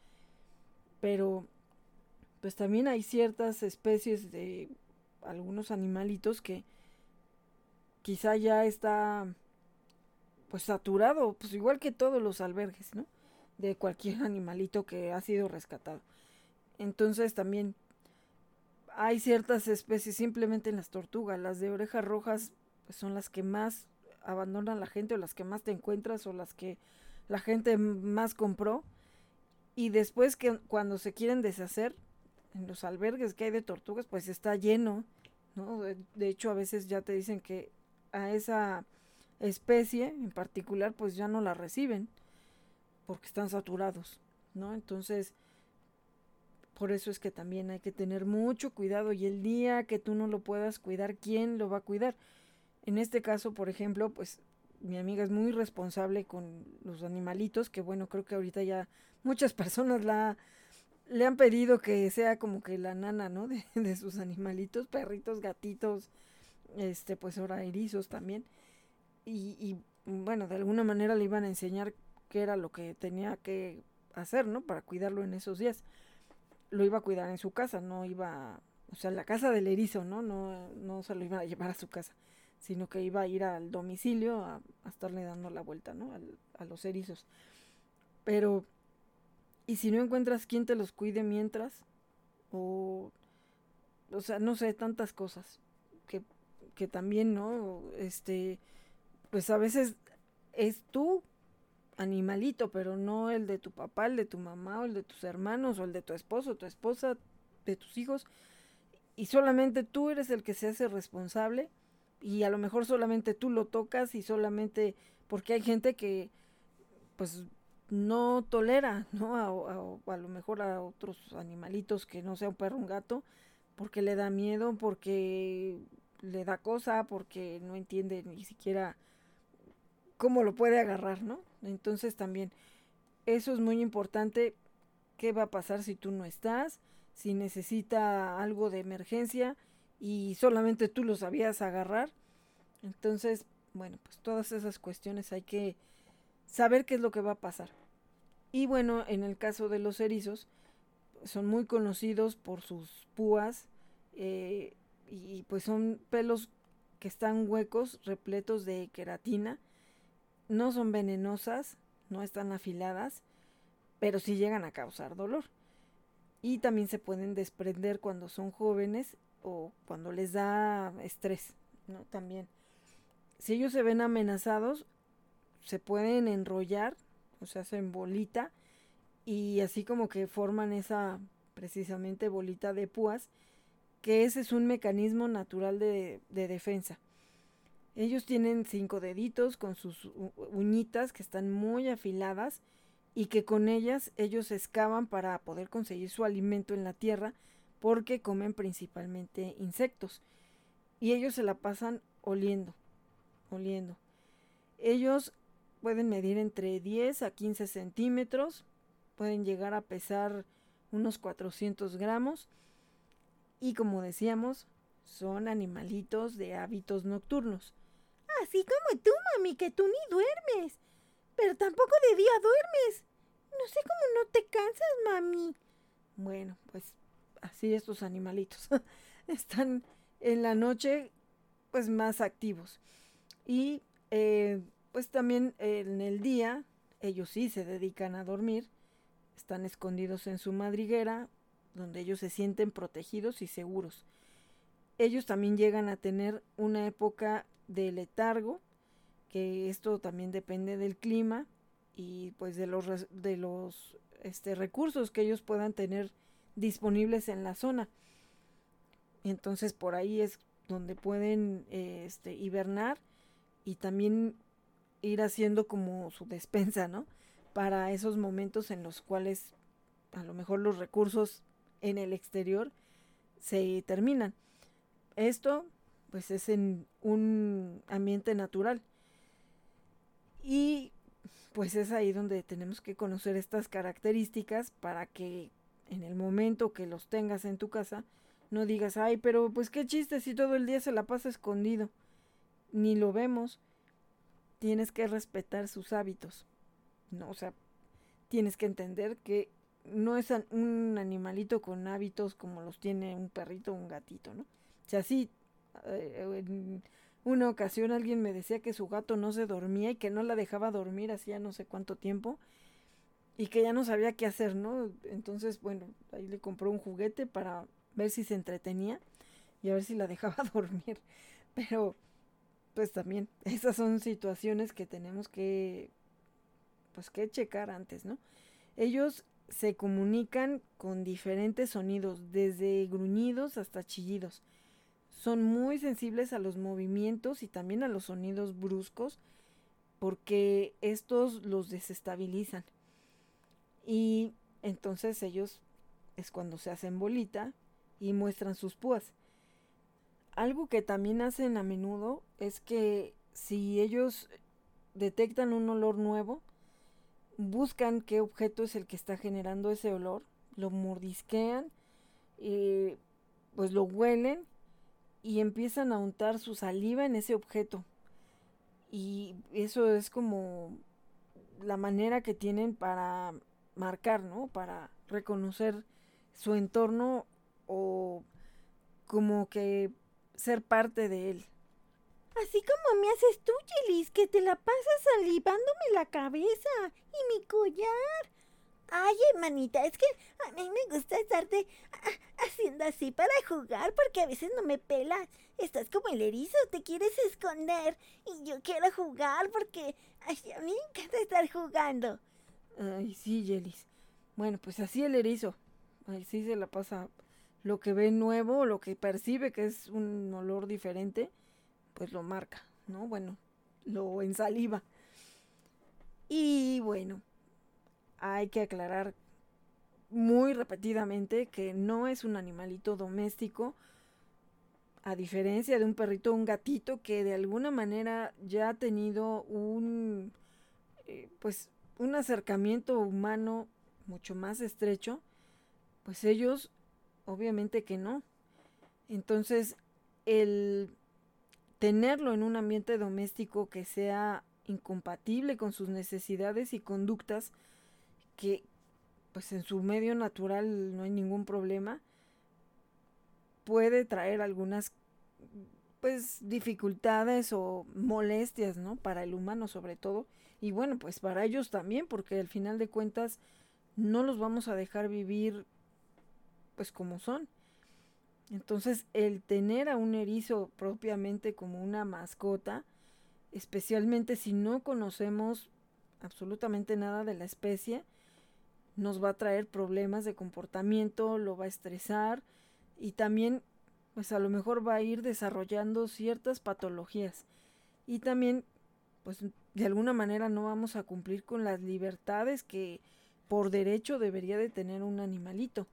S1: Pero pues también hay ciertas especies de algunos animalitos que quizá ya está pues saturado, pues igual que todos los albergues, ¿no? De cualquier animalito que ha sido rescatado. Entonces también hay ciertas especies, simplemente en las tortugas, las de orejas rojas son las que más abandonan la gente o las que más te encuentras o las que la gente más compró. Y después que cuando se quieren deshacer, en los albergues que hay de tortugas, pues está lleno, ¿no? De, hecho, a veces ya te dicen que a esa especie en particular, pues ya no la reciben, porque están saturados, ¿no? Entonces, por eso es que también hay que tener mucho cuidado y el día que tú no lo puedas cuidar, ¿quién lo va a cuidar? En este caso, por ejemplo, pues mi amiga es muy responsable con los animalitos, que bueno, creo que ahorita ya muchas *laughs* personas la le han pedido que sea como que la nana, ¿no? *laughs* De, de sus animalitos, perritos, gatitos, este, pues ahora erizos también. Y, y bueno, de alguna manera le iban a enseñar qué era lo que tenía que hacer, ¿no? Para cuidarlo en esos días lo iba a cuidar en su casa, no iba, o sea, la casa del erizo, ¿no? No, no se lo iba a llevar a su casa, sino que iba a ir al domicilio a, estarle dando la vuelta, ¿no? a los erizos. Pero, ¿y si no encuentras quien te los cuide mientras? O, o sea, no sé, tantas cosas que, que también, ¿no? Este, pues a veces es tú animalito, pero no el de tu papá, el de tu mamá, o el de tus hermanos, o el de tu esposo, tu esposa, de tus hijos. Y solamente tú eres el que se hace responsable y a lo mejor solamente tú lo tocas y solamente porque hay gente que pues no tolera, ¿no? A, a, lo mejor a otros animalitos que no sea un perro, un gato, porque le da miedo, porque le da cosa, porque no entiende ni siquiera cómo lo puede agarrar, ¿no? Entonces también eso es muy importante. ¿Qué va a pasar si tú no estás? Si necesita algo de emergencia y solamente tú lo sabías agarrar. Entonces, bueno, pues todas esas cuestiones hay que saber qué es lo que va a pasar. Y bueno, en el caso de los erizos, son muy conocidos por sus púas eh, y pues son pelos que están huecos, repletos de queratina no son venenosas, no están afiladas, pero sí llegan a causar dolor. Y también se pueden desprender cuando son jóvenes o cuando les da estrés, ¿no? También. Si ellos se ven amenazados, se pueden enrollar, o sea, hacen bolita y así como que forman esa precisamente bolita de púas, que ese es un mecanismo natural de defensa. Ellos tienen cinco deditos con sus uñitas que están muy afiladas y que con ellas ellos excavan para poder conseguir su alimento en la tierra porque comen principalmente insectos. Y ellos se la pasan oliendo, oliendo. Ellos pueden medir entre 10 a 15 centímetros, pueden llegar a pesar unos 400 gramos y como decíamos, son animalitos de hábitos nocturnos.
S2: Así como tú, mami, que tú ni duermes. Pero tampoco de día duermes. No sé cómo no te cansas, mami.
S1: Bueno, pues así estos animalitos *laughs* están en la noche pues más activos. Y eh, pues también en el día ellos sí se dedican a dormir. Están escondidos en su madriguera, donde ellos se sienten protegidos y seguros. Ellos también llegan a tener una época de letargo, que esto también depende del clima y pues de los, de los este, recursos que ellos puedan tener disponibles en la zona. Entonces por ahí es donde pueden este, hibernar y también ir haciendo como su despensa, ¿no? Para esos momentos en los cuales a lo mejor los recursos en el exterior se terminan. Esto pues es en un ambiente natural. Y pues es ahí donde tenemos que conocer estas características para que en el momento que los tengas en tu casa, no digas, ay, pero pues qué chiste si todo el día se la pasa escondido. Ni lo vemos. Tienes que respetar sus hábitos. No, o sea, tienes que entender que no es un animalito con hábitos como los tiene un perrito o un gatito, ¿no? Sea, sí, eh, en una ocasión alguien me decía que su gato no se dormía y que no la dejaba dormir hacía no sé cuánto tiempo y que ya no sabía qué hacer, ¿no? Entonces, bueno, ahí le compró un juguete para ver si se entretenía y a ver si la dejaba *laughs* dormir. Pero, pues también, esas son situaciones que tenemos que, pues que checar antes, ¿no? Ellos se comunican con diferentes sonidos, desde gruñidos hasta chillidos. Son muy sensibles a los movimientos y también a los sonidos bruscos porque estos los desestabilizan. Y entonces ellos es cuando se hacen bolita y muestran sus púas. Algo que también hacen a menudo es que si ellos detectan un olor nuevo, buscan qué objeto es el que está generando ese olor, lo mordisquean, y pues lo huelen y empiezan a untar su saliva en ese objeto. Y eso es como la manera que tienen para marcar, ¿no? Para reconocer su entorno o como que ser parte de él.
S2: Así como me haces tú, Yelis, que te la pasas salivándome la cabeza y mi collar. Ay, hermanita, es que a mí me gusta estarte haciendo así para jugar porque a veces no me pelas. Estás como el erizo, te quieres esconder y yo quiero jugar porque a mí me encanta estar jugando.
S1: Ay, sí, Yelis. Bueno, pues así el erizo. Así se la pasa lo que ve nuevo, lo que percibe que es un olor diferente pues lo marca, ¿no? Bueno, lo ensaliva. Y bueno, hay que aclarar muy repetidamente que no es un animalito doméstico, a diferencia de un perrito un gatito que de alguna manera ya ha tenido un, eh, pues, un acercamiento humano mucho más estrecho, pues ellos obviamente que no. Entonces, el tenerlo en un ambiente doméstico que sea incompatible con sus necesidades y conductas, que pues en su medio natural no hay ningún problema, puede traer algunas pues dificultades o molestias, ¿no? Para el humano sobre todo. Y bueno, pues para ellos también, porque al final de cuentas no los vamos a dejar vivir pues como son. Entonces, el tener a un erizo propiamente como una mascota, especialmente si no conocemos absolutamente nada de la especie, nos va a traer problemas de comportamiento, lo va a estresar y también pues a lo mejor va a ir desarrollando ciertas patologías y también pues de alguna manera no vamos a cumplir con las libertades que por derecho debería de tener un animalito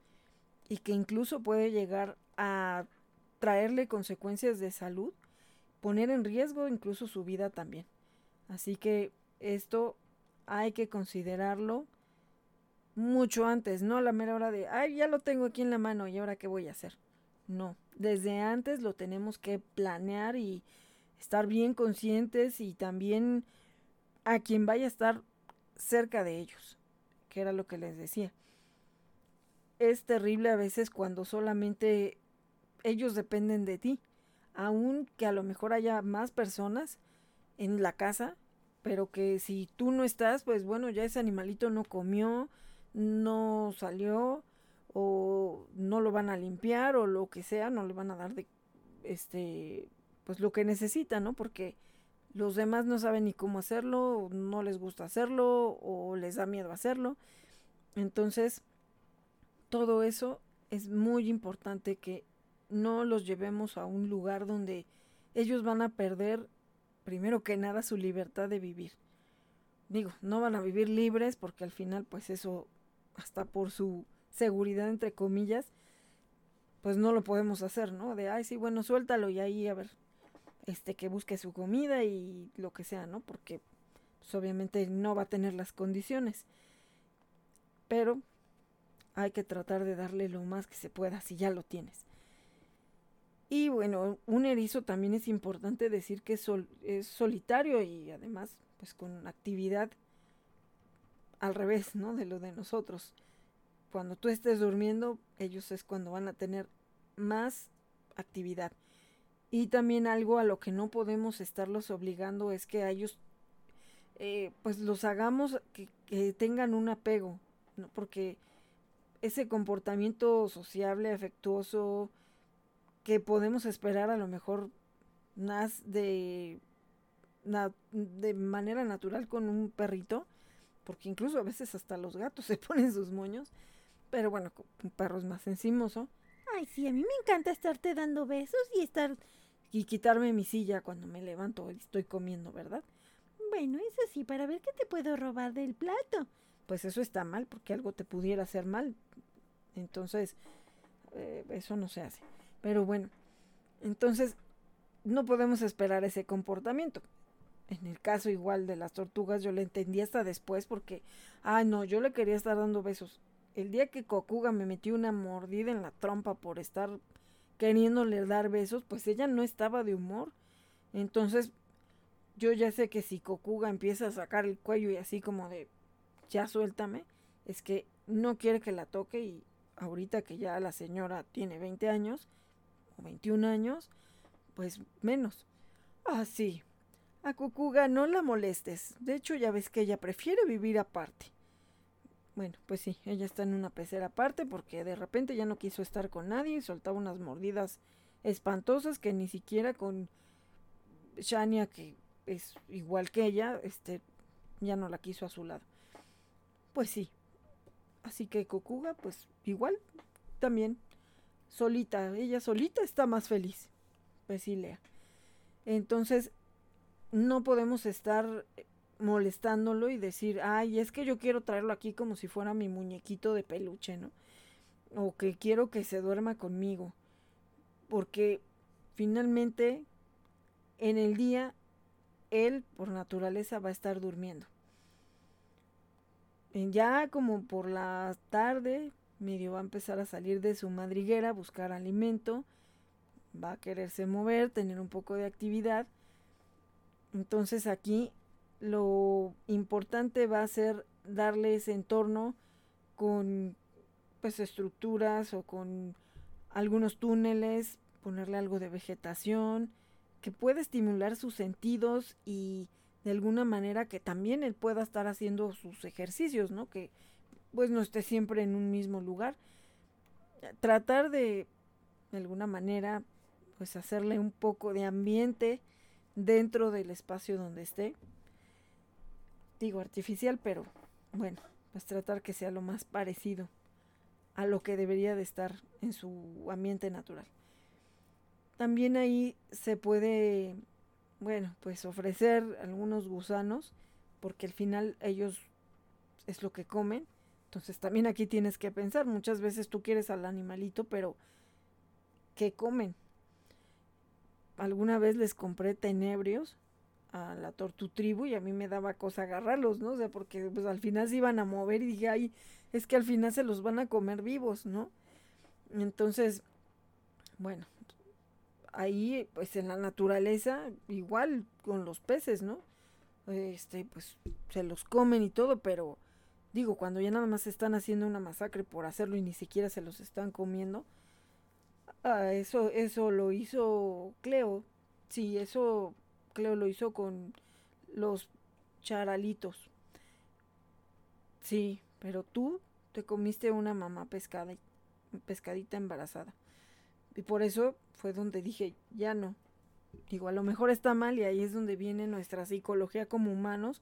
S1: y que incluso puede llegar a traerle consecuencias de salud, poner en riesgo incluso su vida también. Así que esto hay que considerarlo mucho antes, no a la mera hora de, ay, ya lo tengo aquí en la mano y ahora qué voy a hacer. No, desde antes lo tenemos que planear y estar bien conscientes y también a quien vaya a estar cerca de ellos, que era lo que les decía. Es terrible a veces cuando solamente ellos dependen de ti, aun que a lo mejor haya más personas en la casa, pero que si tú no estás, pues bueno, ya ese animalito no comió, no salió o no lo van a limpiar o lo que sea, no le van a dar de este pues lo que necesita, ¿no? Porque los demás no saben ni cómo hacerlo, no les gusta hacerlo o les da miedo hacerlo. Entonces, todo eso es muy importante que no los llevemos a un lugar donde ellos van a perder, primero que nada, su libertad de vivir. Digo, no van a vivir libres porque al final, pues eso, hasta por su seguridad, entre comillas, pues no lo podemos hacer, ¿no? De, ay, sí, bueno, suéltalo y ahí, a ver, este, que busque su comida y lo que sea, ¿no? Porque pues, obviamente no va a tener las condiciones. Pero hay que tratar de darle lo más que se pueda si ya lo tienes. Y bueno, un erizo también es importante decir que es, es solitario y además pues con actividad al revés, ¿no? De lo de nosotros. Cuando tú estés durmiendo, ellos es cuando van a tener más actividad. Y también algo a lo que no podemos estarlos obligando es que a ellos, eh, pues los hagamos que, que, tengan un apego, ¿no? Porque ese comportamiento sociable, afectuoso, que podemos esperar a lo mejor más de, de manera natural con un perrito, porque incluso a veces hasta los gatos *laughs* se ponen sus moños, pero bueno, un perro es más encimoso.
S2: Ay, sí, a mí me encanta estarte dando besos y estar
S1: y quitarme mi silla cuando me levanto y estoy comiendo, ¿verdad?
S2: Bueno, eso sí, para ver qué te puedo robar del plato.
S1: Pues eso está mal, porque algo te pudiera hacer mal. Entonces, eh, eso no se hace. Pero bueno, entonces no podemos esperar ese comportamiento. En el caso igual de las tortugas, yo le entendí hasta después porque, ay no, yo le quería estar dando besos. El día que Cocuga me metió una mordida en la trompa por estar queriéndole dar besos, pues ella no estaba de humor. Entonces, yo ya sé que si Cocuga empieza a sacar el cuello y así como de, ya suéltame, es que no quiere que la toque y ahorita que ya la señora tiene 20 años o 21 años, pues menos. Ah, sí. A Cocuga no la molestes. De hecho, ya ves que ella prefiere vivir aparte. Bueno, pues sí, ella está en una pecera aparte porque de repente ya no quiso estar con nadie y soltaba unas mordidas espantosas que ni siquiera con Shania, que es igual que ella, este, ya no la quiso a su lado. Pues sí. Así que Kokuga, pues igual, también, solita, ella solita está más feliz. Pues sí, Lea. Entonces, no podemos estar molestándolo y decir, ay, es que yo quiero traerlo aquí como si fuera mi muñequito de peluche, ¿no? O que quiero que se duerma conmigo. Porque finalmente en el día él por naturaleza va a estar durmiendo. Ya como por la tarde, medio va a empezar a salir de su madriguera, buscar alimento, va a quererse mover, tener un poco de actividad. Entonces aquí lo importante va a ser darle ese entorno con pues estructuras o con algunos túneles, ponerle algo de vegetación que pueda estimular sus sentidos y de alguna manera que también él pueda estar haciendo sus ejercicios, ¿no? Que pues no esté siempre en un mismo lugar. Tratar de de alguna manera pues hacerle un poco de ambiente dentro del espacio donde esté digo artificial, pero bueno, pues tratar que sea lo más parecido a lo que debería de estar en su ambiente natural. También ahí se puede, bueno, pues ofrecer algunos gusanos, porque al final ellos es lo que comen. Entonces también aquí tienes que pensar, muchas veces tú quieres al animalito, pero ¿qué comen? Alguna vez les compré tenebrios a la tortutribu y a mí me daba cosa agarrarlos, ¿no? O sea, porque pues al final se iban a mover y dije, ay, es que al final se los van a comer vivos, ¿no? Entonces, bueno, ahí pues en la naturaleza igual con los peces, ¿no? Este, pues se los comen y todo, pero digo, cuando ya nada más están haciendo una masacre por hacerlo y ni siquiera se los están comiendo, ah, eso, eso lo hizo Cleo, sí, eso Cleo lo hizo con los charalitos. Sí, pero tú te comiste una mamá pescada, pescadita embarazada. Y por eso fue donde dije, ya no. Digo, a lo mejor está mal y ahí es donde viene nuestra psicología como humanos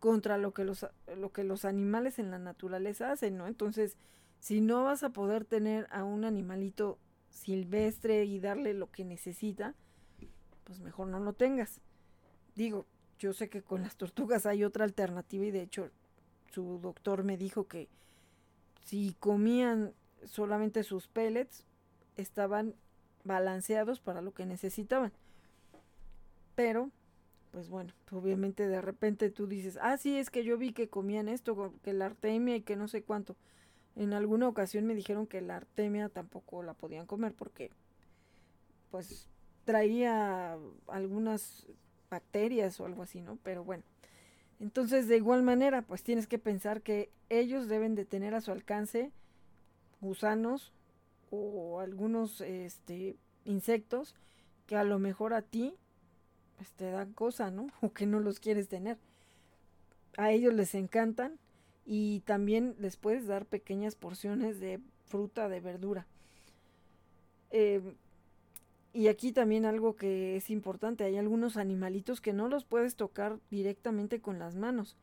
S1: contra lo que los, lo que los animales en la naturaleza hacen, ¿no? Entonces, si no vas a poder tener a un animalito silvestre y darle lo que necesita, pues mejor no lo tengas. Digo, yo sé que con las tortugas hay otra alternativa y de hecho su doctor me dijo que si comían solamente sus pellets, estaban balanceados para lo que necesitaban. Pero, pues bueno, obviamente de repente tú dices, ah, sí, es que yo vi que comían esto, que la artemia y que no sé cuánto. En alguna ocasión me dijeron que la artemia tampoco la podían comer porque, pues, traía algunas bacterias o algo así, ¿no? Pero bueno. Entonces, de igual manera, pues tienes que pensar que ellos deben de tener a su alcance gusanos o algunos este, insectos que a lo mejor a ti pues, te dan cosa, ¿no? *laughs* O que no los quieres tener. A ellos les encantan y también les puedes dar pequeñas porciones de fruta, de verdura. Eh, y aquí también algo que es importante, hay algunos animalitos que no los puedes tocar directamente con las manos.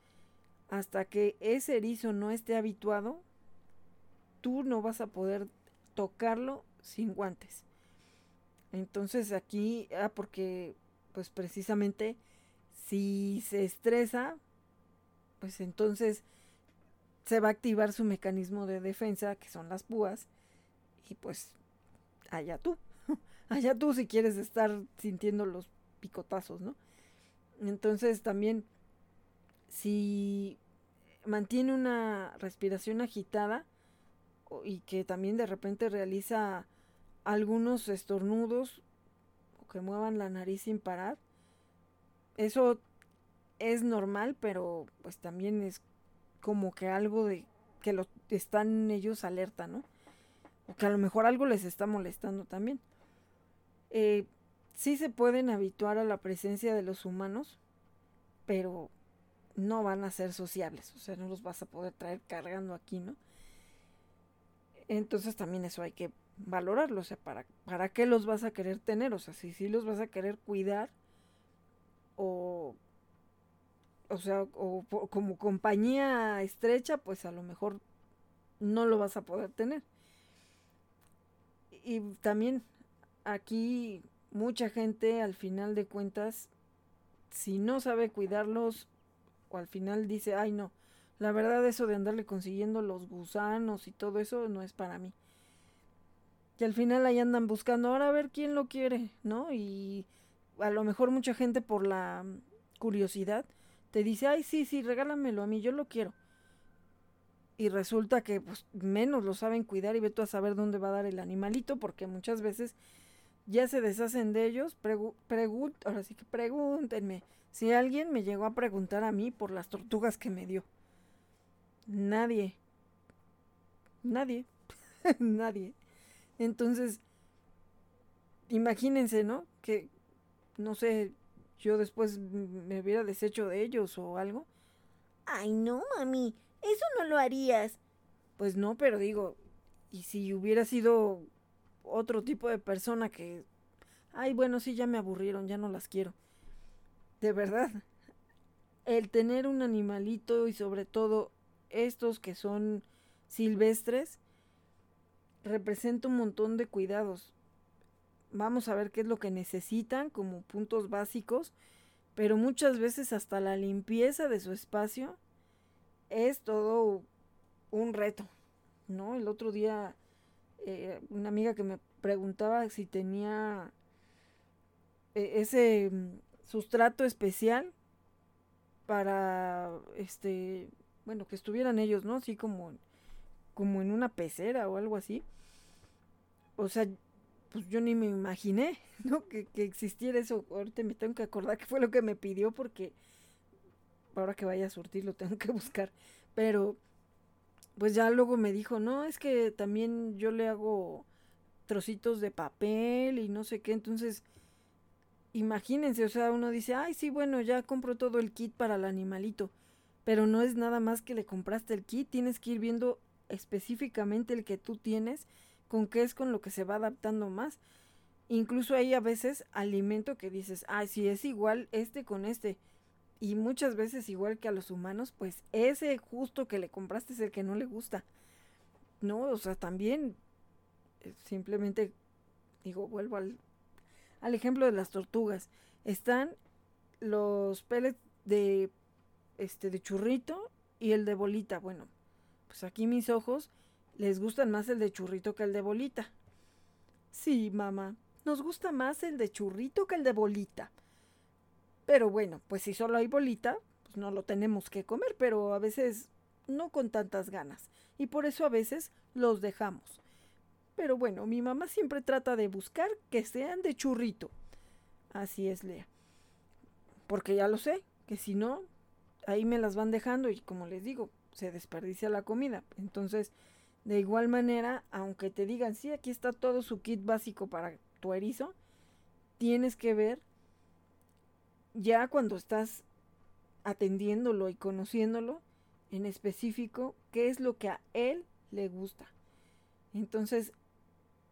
S1: Hasta que ese erizo no esté habituado, tú no vas a poder tocarlo sin guantes. Entonces aquí, ah, porque pues precisamente si se estresa, pues entonces se va a activar su mecanismo de defensa, que son las púas, y pues allá tú. *laughs* allá tú si quieres estar sintiendo los picotazos, ¿no? Entonces también, si mantiene una respiración agitada y que también de repente realiza algunos estornudos o que muevan la nariz sin parar, eso es normal, pero pues también es como que algo de que lo están ellos alerta, ¿no? O que a lo mejor algo les está molestando también. Eh, sí se pueden habituar a la presencia de los humanos, pero no van a ser sociables, o sea, no los vas a poder traer cargando aquí, ¿no? Entonces también eso hay que valorarlo, o sea, ¿para, para qué los vas a querer tener? O sea, si sí los vas a querer cuidar o, o sea, o, como compañía estrecha, pues a lo mejor no lo vas a poder tener. Y también aquí mucha gente al final de cuentas, si no sabe cuidarlos, o al final dice, ay no, la verdad eso de andarle consiguiendo los gusanos y todo eso no es para mí. Y al final ahí andan buscando, ahora a ver quién lo quiere, ¿no? Y a lo mejor mucha gente por la curiosidad te dice, ay sí, sí, regálamelo a mí, yo lo quiero. Y resulta que pues, menos lo saben cuidar y ve tú a saber dónde va a dar el animalito, porque muchas veces ya se deshacen de ellos, pregun ahora sí que pregúntenme si alguien me llegó a preguntar a mí por las tortugas que me dio. Nadie. Nadie. *laughs* Nadie. Entonces, imagínense, ¿no? Que, no sé, yo después me hubiera deshecho de ellos o algo.
S2: Ay, no, mami, eso no lo harías.
S1: Pues no, pero digo, y si hubiera sido otro tipo de persona que, ay, bueno, sí, ya me aburrieron, ya no las quiero. De verdad. el tener un animalito y sobre todo estos que son silvestres representa un montón de cuidados. Vamos a ver qué es lo que necesitan como puntos básicos, pero muchas veces hasta la limpieza de su espacio es todo un reto, ¿no? El otro día eh, una amiga que me preguntaba si tenía eh, ese mm, sustrato especial para este bueno que estuvieran ellos no así como como en una pecera o algo así o sea pues yo ni me imaginé *laughs* no que, que existiera eso. Ahorita me tengo que acordar que fue lo que me pidió porque ahora que vaya a surtir lo tengo que *laughs* buscar. Pero pues ya luego me dijo no es que también yo le hago trocitos de papel y no sé qué entonces imagínense, o sea, uno dice, ay, sí, bueno, ya compro todo el kit para el animalito, pero no es nada más que le compraste el kit, tienes que ir viendo específicamente el que tú tienes, con qué es con lo que se va adaptando más. Incluso hay a veces alimento que dices, ay, si es igual este con este. Y muchas veces igual que a los humanos, pues ese justo que le compraste es el que no le gusta. No, o sea, también eh, simplemente digo, vuelvo al al ejemplo de las tortugas. Están los pellets de este de churrito y el de bolita. Bueno, pues aquí mis ojos les gustan más el de churrito que el de bolita. Sí, mamá, nos gusta más el de churrito que el de bolita. Pero bueno, pues si solo hay bolita, pues no lo tenemos que comer, pero a veces no con tantas ganas. Y por eso a veces los dejamos. Pero bueno, mi mamá siempre trata de buscar que sean de churrito. Así es, Lea. Porque ya lo sé, que si no, ahí me las van dejando y como les digo, se desperdicia la comida. Entonces, de igual manera, aunque te digan, sí, aquí está todo su kit básico para tu erizo, tienes que ver ya cuando estás atendiéndolo y conociéndolo en específico qué es lo que a él le gusta. Entonces,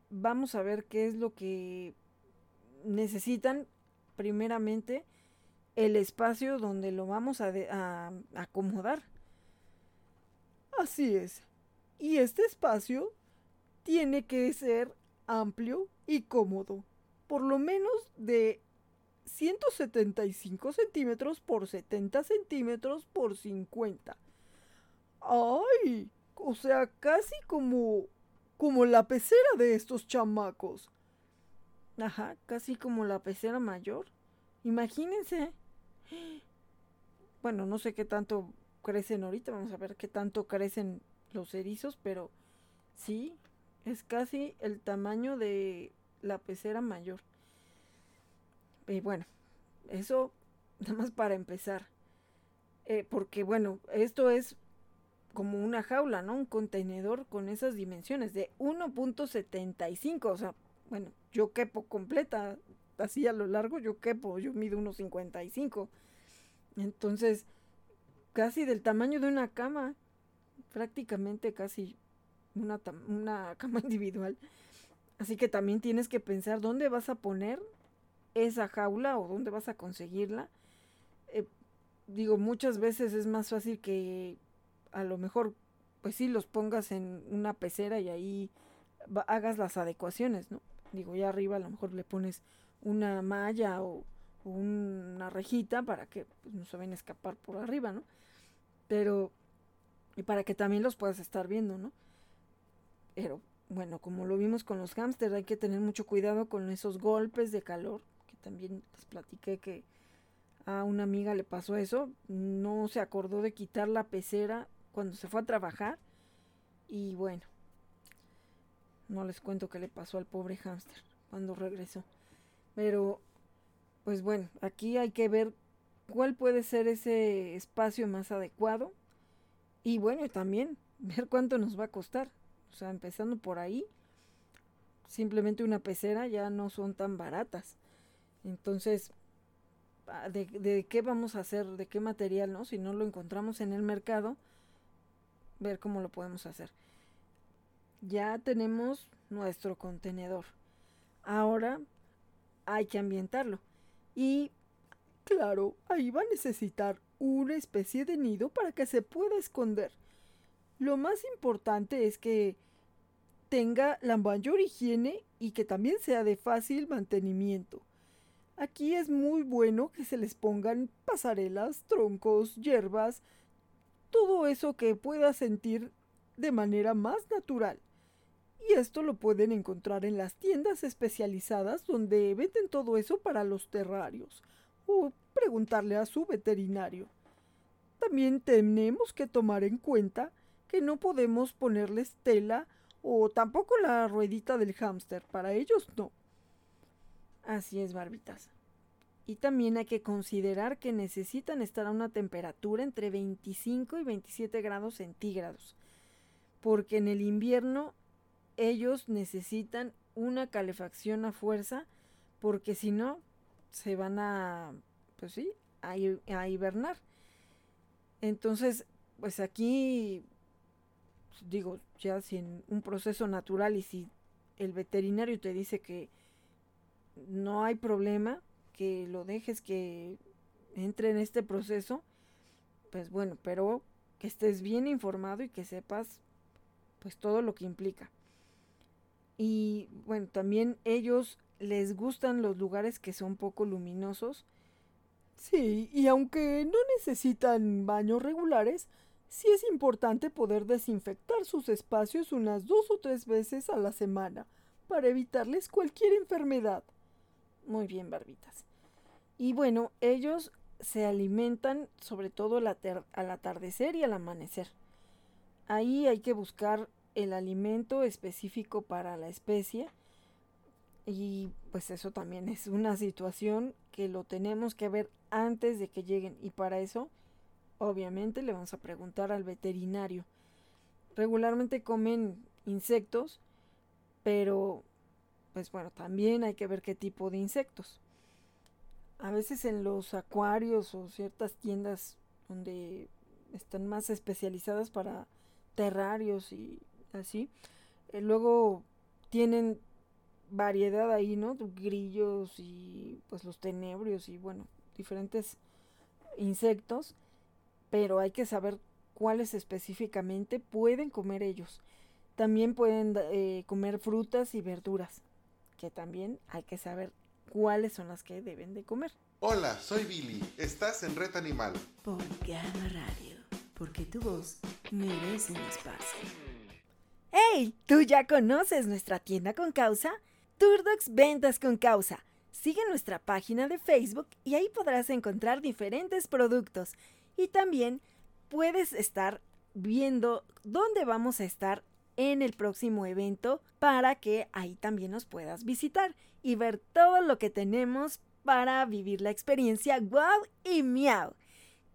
S1: vamos a ver qué es lo que necesitan primeramente el espacio donde lo vamos a, acomodar.
S3: Así es. Y este espacio tiene que ser amplio y cómodo, por lo menos de 175 centímetros por 70 centímetros por 50. ¡Ay! O sea, casi como como la pecera de estos chamacos.
S1: Ajá, casi como la pecera mayor. Imagínense. Bueno, no sé qué tanto crecen ahorita, vamos a ver qué tanto crecen los erizos, pero sí, es casi el tamaño de la pecera mayor. Y bueno, eso *laughs* nada más para empezar. Eh, porque bueno, esto es como una jaula, ¿no? Un contenedor con esas dimensiones de 1.75, o sea, bueno, yo quepo completa, así a lo largo yo quepo, yo mido 1.55. Entonces, casi del tamaño de una cama, prácticamente casi una, una *laughs* cama individual. Así que también tienes que pensar dónde vas a poner esa jaula o dónde vas a conseguirla. Eh, digo, muchas veces es más fácil que a lo mejor, pues sí, los pongas en una pecera y ahí hagas las adecuaciones, ¿no? Digo, ya arriba a lo mejor le pones una malla o, una rejita para que pues, no se vayan a escapar por arriba, ¿no? Pero, y para que también los puedas estar viendo, ¿no? Pero, bueno, como lo vimos con los hámsters, hay que tener mucho cuidado con esos golpes de calor, que también les platiqué que a una amiga le pasó eso, no se acordó de quitar la pecera cuando se fue a trabajar. Y bueno, no les cuento qué le pasó al pobre hámster cuando regresó. Pero, pues bueno, aquí hay que ver cuál puede ser ese espacio más adecuado. Y bueno, también ver cuánto nos va a costar. O sea, empezando por ahí, simplemente una pecera ya no son tan baratas. Entonces, ah, ¿de, de qué vamos a hacer? ¿De qué material, no? Si no lo encontramos en el mercado, ver cómo lo podemos hacer. Ya tenemos nuestro contenedor. Ahora hay que ambientarlo. Y
S3: claro, ahí va a necesitar
S1: una especie de nido para que se pueda esconder. Lo más importante es que tenga la mayor higiene y que también sea de fácil mantenimiento. Aquí es muy bueno que se les pongan pasarelas, troncos, hierbas, todo eso que pueda sentir de manera más natural. Y esto lo pueden encontrar en las tiendas especializadas donde venden todo eso para los terrarios o preguntarle a su veterinario. También tenemos que tomar en cuenta que no podemos ponerles tela o tampoco la ruedita del hámster, para ellos no. Así es, barbitas. Y también hay que considerar que necesitan estar a una temperatura entre 25 y 27 grados centígrados, porque en el invierno ellos necesitan una calefacción a fuerza, porque si no, se van a, pues sí, a, hibernar. Entonces, pues aquí digo, ya si en un proceso natural y si el veterinario te dice que no hay problema, que lo dejes que entre en este proceso, pues bueno, pero que estés bien informado y que sepas pues todo lo que implica. Y bueno, también ellos les gustan los lugares que son poco luminosos.
S6: Sí, y aunque no necesitan baños regulares, sí es importante poder desinfectar sus espacios unas dos o tres veces a la semana para evitarles cualquier enfermedad.
S7: Muy bien, barbitas. Y bueno, ellos se alimentan sobre todo al, atardecer y al amanecer. Ahí hay que buscar el alimento específico para la especie y pues eso también es una situación que lo tenemos que ver antes de que lleguen y para eso obviamente le vamos a preguntar al veterinario. Regularmente comen insectos, pero pues bueno, también hay que ver qué tipo de insectos. A veces en los acuarios o ciertas tiendas donde están más especializadas para terrarios y así, eh, luego tienen variedad ahí, ¿no? Grillos y pues los tenebrios y bueno, diferentes insectos pero hay que saber cuáles específicamente pueden comer ellos. También pueden eh, comer frutas y verduras, que también hay que saber cuáles son las que deben de comer.
S4: Hola, soy Billy. Estás en Red Animal.
S8: Por Gama Radio, porque tu voz merece un espacio.
S2: ¡Hey! ¿Tú ya conoces nuestra tienda con causa? Turdox Ventas con Causa. Sigue nuestra página de Facebook y ahí podrás encontrar diferentes productos y también puedes estar viendo dónde vamos a estar en el próximo evento para que ahí también nos puedas visitar y ver todo lo que tenemos para vivir la experiencia wow y miau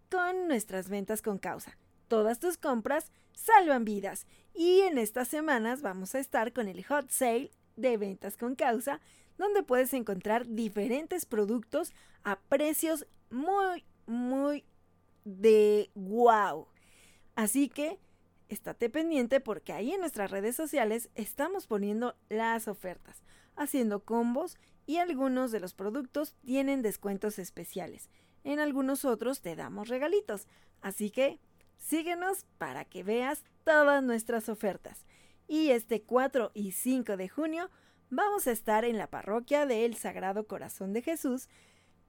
S2: con nuestras ventas con causa. Todas tus compras salvan vidas y en estas semanas vamos a estar con el hot sale de ventas con causa donde puedes encontrar diferentes productos a precios muy muy de wow. Así que estate pendiente porque ahí en nuestras redes sociales estamos poniendo las ofertas, haciendo combos y algunos de los productos tienen descuentos especiales. En algunos otros te damos regalitos. Así que síguenos para que veas todas nuestras ofertas. Y este 4 y 5 de junio vamos a estar en la parroquia del Sagrado Corazón de Jesús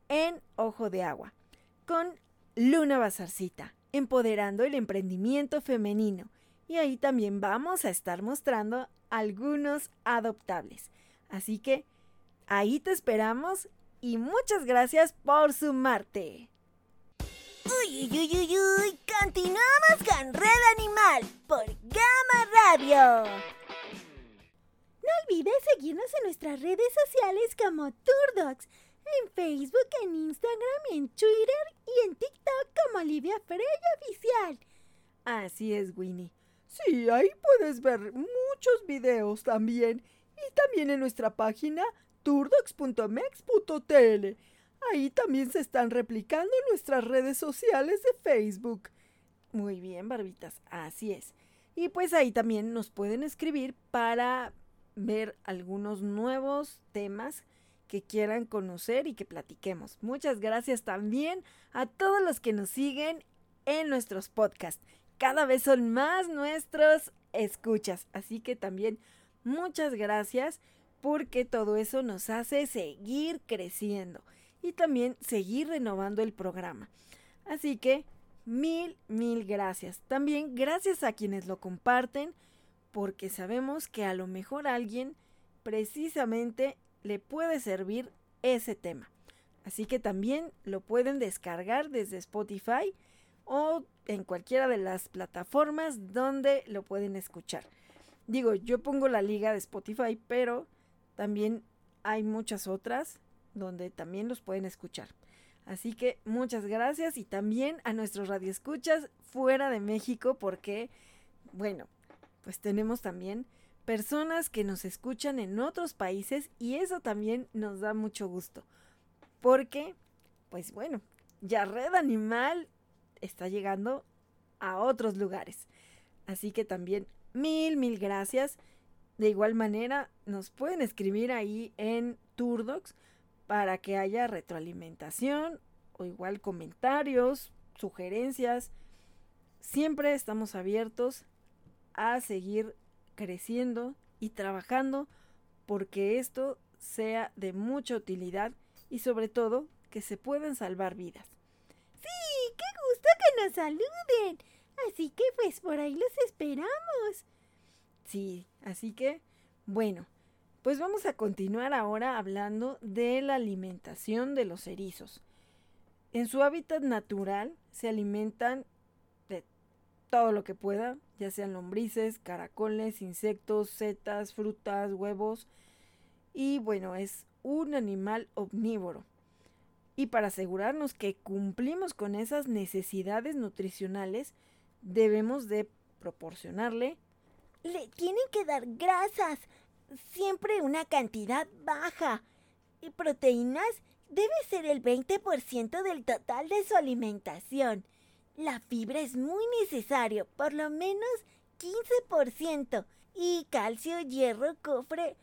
S2: en Ojo de Agua con Luna Bazarcita, empoderando el emprendimiento femenino. Y ahí también vamos a estar mostrando algunos adoptables. Así que ahí te esperamos y muchas gracias por sumarte.
S9: Uy, uy, uy, uy, continuamos con Red Animal por Gama Radio.
S2: No olvides seguirnos en nuestras redes sociales como Turdocs en Facebook, en Instagram, en Twitter y en TikTok como Olivia Freya Oficial.
S7: Así es, Winnie.
S1: Sí, ahí puedes ver muchos videos también. Y también en nuestra página turdox.mex.tl. Ahí también se están replicando nuestras redes sociales de Facebook.
S7: Muy bien, barbitas, así es. Y pues ahí también nos pueden escribir para ver algunos nuevos temas
S1: que quieran conocer y que platiquemos. Muchas gracias también a todos los que nos siguen en nuestros podcasts. Cada vez son más nuestros escuchas, así que también muchas gracias porque todo eso nos hace seguir creciendo y también seguir renovando el programa. Así que mil, mil gracias. También gracias a quienes lo comparten porque sabemos que a lo mejor a alguien precisamente le puede servir ese tema. Así que también lo pueden descargar desde Spotify o en cualquiera de las plataformas donde lo pueden escuchar. Digo, yo pongo la liga de Spotify, pero también hay muchas otras donde también los pueden escuchar. Así que muchas gracias y también a nuestros radioescuchas fuera de México porque, bueno, pues tenemos también personas que nos escuchan en otros países y eso también nos da mucho gusto. Porque, pues bueno, ya Red Animal está llegando a otros lugares. Así que también mil, mil gracias. De igual manera, nos pueden escribir ahí en Turdocs para que haya retroalimentación o igual comentarios, sugerencias. Siempre estamos abiertos a seguir creciendo y trabajando porque esto sea de mucha utilidad y sobre todo que se puedan salvar vidas.
S2: Sí, qué gusto que nos saluden. Así que pues por ahí los esperamos.
S1: Sí, así que, bueno, pues vamos a continuar ahora hablando de la alimentación de los erizos. En su hábitat natural se alimentan de todo lo que pueda, ya sean lombrices, caracoles, insectos, setas, frutas, huevos. Y bueno, es un animal omnívoro. Y para asegurarnos que cumplimos con esas necesidades nutricionales, debemos de proporcionarle
S10: le tienen que dar grasas, siempre una cantidad baja. Y proteínas debe ser el 20% del total de su alimentación. La fibra es muy necesario, por lo menos 15%. Y calcio, hierro, cofre,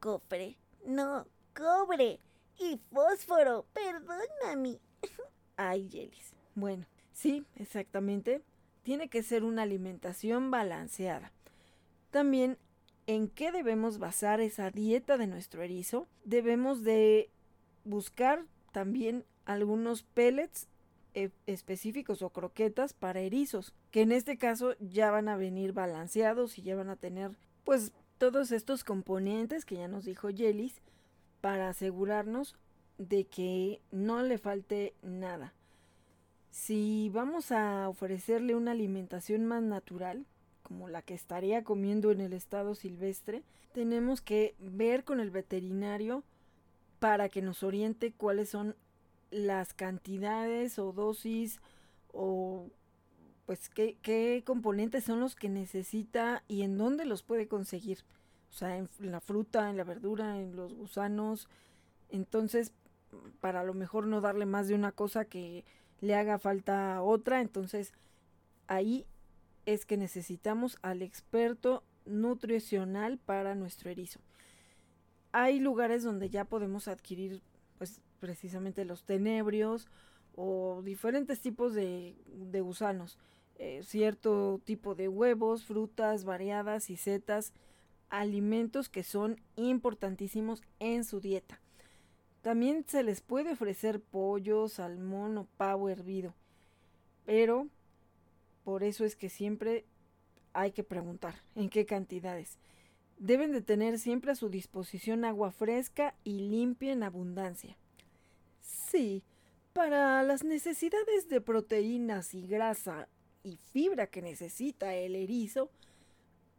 S10: cofre, no, cobre. Y fósforo, perdón, mami. *laughs*
S1: Ay, Yelis. Bueno, sí, exactamente. Tiene que ser una alimentación balanceada. También en qué debemos basar esa dieta de nuestro erizo. Debemos de buscar también algunos pellets eh, específicos o croquetas para erizos, que en este caso ya van a venir balanceados y ya van a tener pues todos estos componentes que ya nos dijo Yelis para asegurarnos de que no le falte nada. Si vamos a ofrecerle una alimentación más natural, como la que estaría comiendo en el estado silvestre, tenemos que ver con el veterinario para que nos oriente cuáles son las cantidades o dosis o pues qué, qué, componentes son los que necesita y en dónde los puede conseguir. O sea, en la fruta, en la verdura, en los gusanos. Entonces, para a lo mejor no darle más de una cosa que le haga falta otra. Entonces, ahí es que necesitamos al experto nutricional para nuestro erizo. Hay lugares donde ya podemos adquirir pues precisamente los tenebrios o diferentes tipos de, gusanos, eh, cierto tipo de huevos, frutas variadas y setas, alimentos que son importantísimos en su dieta. También se les puede ofrecer pollo, salmón o pavo hervido, pero por eso es que siempre hay que preguntar en qué cantidades. Deben de tener siempre a su disposición agua fresca y limpia en abundancia.
S3: Sí, para las necesidades de proteínas y grasa y fibra que necesita el erizo,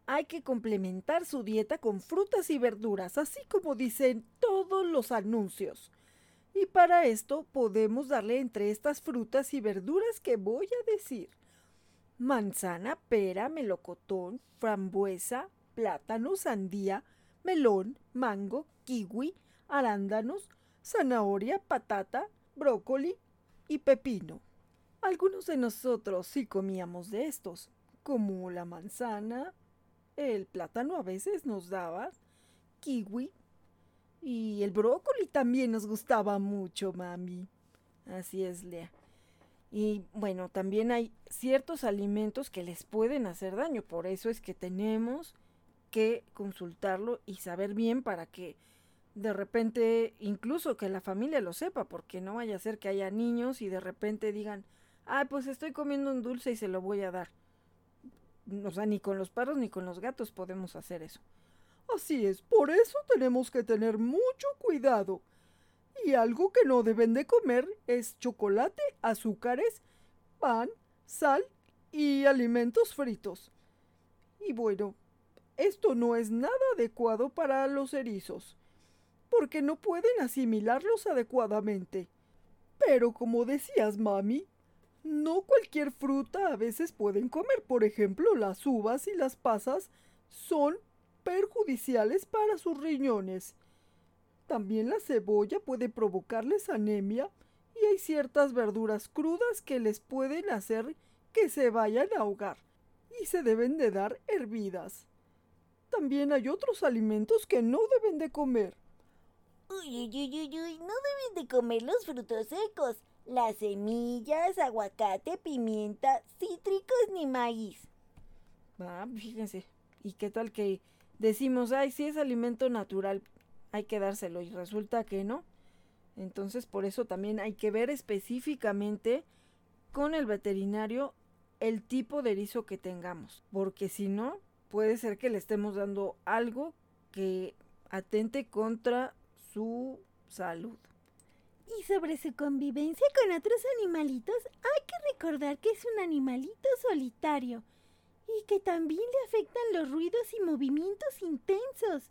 S3: hay que complementar su dieta con frutas y verduras, así como dicen todos los anuncios. Y para esto podemos darle entre estas frutas y verduras que voy a decir manzana, pera, melocotón, frambuesa, plátano, sandía, melón, mango, kiwi, arándanos, zanahoria, patata, brócoli y pepino. Algunos de nosotros sí comíamos de estos, como la manzana, el plátano a veces nos daba, kiwi,
S5: Y el brócoli también nos gustaba mucho, mami.
S1: Así es, Lea. Y bueno, también hay ciertos alimentos que les pueden hacer daño, por eso es que tenemos que consultarlo y saber bien para que de repente, incluso que la familia lo sepa, porque no vaya a ser que haya niños y de repente digan, ah, pues estoy comiendo un dulce y se lo voy a dar. O sea, ni con los perros ni con los gatos podemos hacer eso.
S5: Así es, por eso tenemos que tener mucho cuidado. Y algo que no deben de comer es chocolate, azúcares, pan, sal y alimentos fritos. Y bueno, esto no es nada adecuado para los erizos, porque no pueden asimilarlos adecuadamente. Pero como decías, mami, no cualquier fruta a veces pueden comer. Por ejemplo, las uvas y las pasas son perjudiciales para sus riñones. También la cebolla puede provocarles anemia y hay ciertas verduras crudas que les pueden hacer que se vayan a ahogar y se deben de dar hervidas. También hay otros alimentos que no deben de comer.
S10: Uy, uy, uy, uy, no deben de comer los frutos secos, las semillas, aguacate, pimienta, cítricos ni maíz.
S1: Ah, fíjense. ¿Y qué tal que decimos, ay, si es alimento natural, hay que dárselo y resulta que no. Entonces por eso también hay que ver específicamente con el veterinario el tipo de erizo que tengamos, porque si no, puede ser que le estemos dando algo que atente contra su salud.
S2: Y sobre su convivencia con otros animalitos, hay que recordar que es un animalito solitario y que también le afectan los ruidos y movimientos intensos.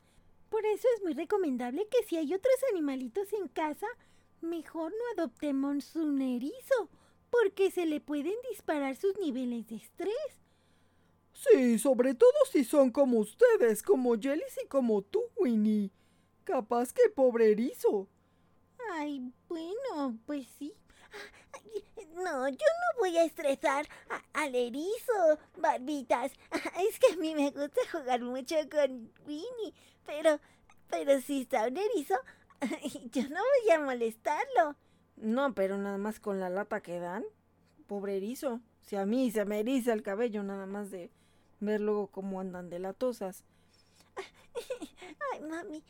S2: Por eso es muy recomendable que si hay otros animalitos en casa, mejor no adoptemos un erizo, porque se le pueden disparar sus niveles de estrés.
S5: Sí, sobre todo si son como ustedes, como Jellis y como tú, Winnie. Capaz que pobre erizo.
S2: Ay, bueno, pues sí.
S10: No, yo no voy a estresar al erizo, barbitas. *laughs* Es que a mí me gusta jugar mucho con Winnie. Pero, pero si está un erizo, *laughs* yo no voy a molestarlo.
S1: No, pero nada más con la lata que dan. Pobre erizo. Si a mí se me eriza el cabello nada más de ver luego cómo andan de latosas. *laughs*
S10: Ay, mami.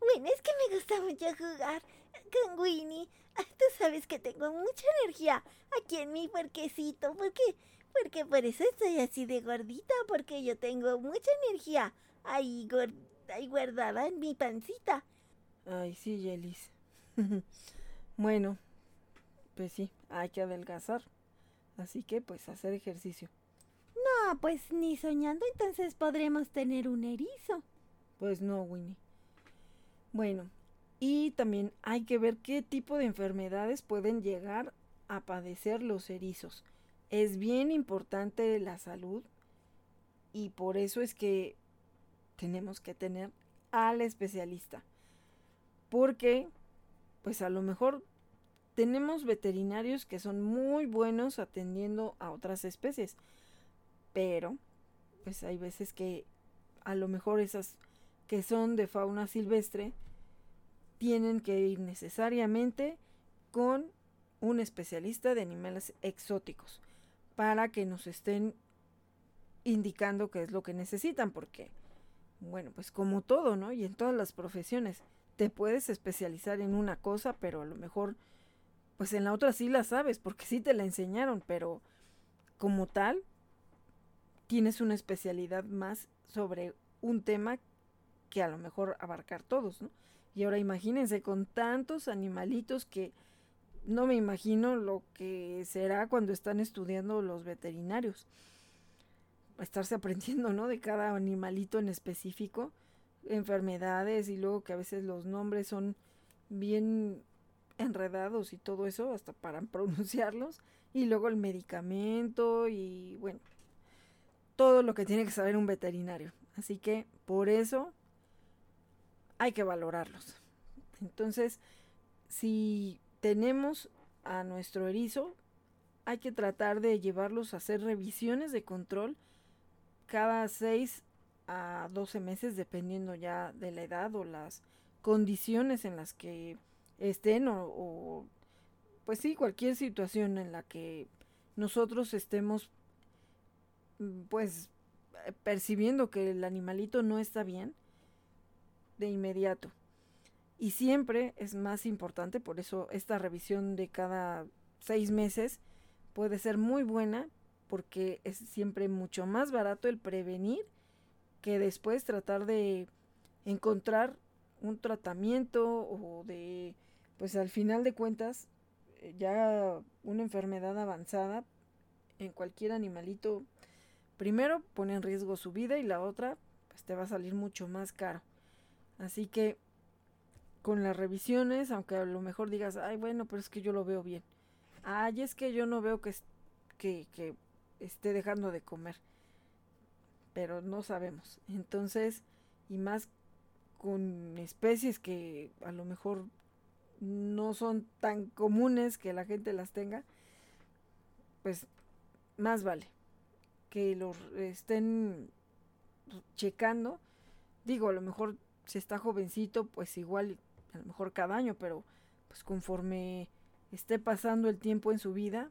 S10: Bueno, es que me gusta mucho jugar con Winnie. Tú sabes que tengo mucha energía aquí en mi parquecito. ¿Por qué? Porque por eso estoy así de gordita. Porque yo tengo mucha energía ahí ahí guardada en mi pancita.
S1: Ay, sí, Yelis. *laughs* bueno, pues sí, hay que adelgazar. Así que, pues, hacer ejercicio.
S2: No, pues ni soñando entonces podremos tener un erizo.
S1: Pues no, Winnie. Bueno, y también hay que ver qué tipo de enfermedades pueden llegar a padecer los erizos. Es bien importante la salud y por eso es que tenemos que tener al especialista. Porque, pues a lo mejor tenemos veterinarios que son muy buenos atendiendo a otras especies. Pero, pues hay veces que a lo mejor esas que son de fauna silvestre tienen que ir necesariamente con un especialista de animales exóticos para que nos estén indicando qué es lo que necesitan, porque bueno, pues como todo, ¿no? Y en todas las profesiones, te puedes especializar en una cosa, pero a lo mejor, pues en la otra sí la sabes, porque sí te la enseñaron, pero como tal, tienes una especialidad más sobre un tema que a lo mejor abarcar todos, ¿no? Y ahora imagínense con tantos animalitos que no me imagino lo que será cuando están estudiando los veterinarios estarse aprendiendo, ¿no? De cada animalito en específico, enfermedades y luego que a veces los nombres son bien enredados y todo eso, hasta para *laughs* pronunciarlos, y luego el medicamento y bueno, todo lo que tiene que saber un veterinario. Así que por eso hay que valorarlos. Entonces, si tenemos a nuestro erizo, hay que tratar de llevarlos a hacer revisiones de control cada 6 a 12 meses, dependiendo ya de la edad o las condiciones en las que estén o, pues sí, cualquier situación en la que nosotros estemos mm, pues percibiendo que el animalito no está bien de inmediato. Y siempre es más importante, por eso esta revisión de cada seis meses puede ser muy buena porque es siempre mucho más barato el prevenir que después tratar de encontrar un tratamiento o de, pues al final de cuentas, eh, ya una enfermedad avanzada en cualquier animalito, primero pone en riesgo su vida y la otra, pues te va a salir mucho más caro. Así que con las revisiones, aunque a lo mejor digas, ay, bueno, pero es que yo lo veo bien. Ay, es que yo no veo que, esté dejando de comer. Pero no sabemos. Entonces, y más con especies que a lo mejor no son tan comunes que la gente las tenga, pues más vale que los estén checando. Digo, a lo mejor si está jovencito, pues igual, a lo mejor cada año, pero pues conforme esté pasando el tiempo en su vida,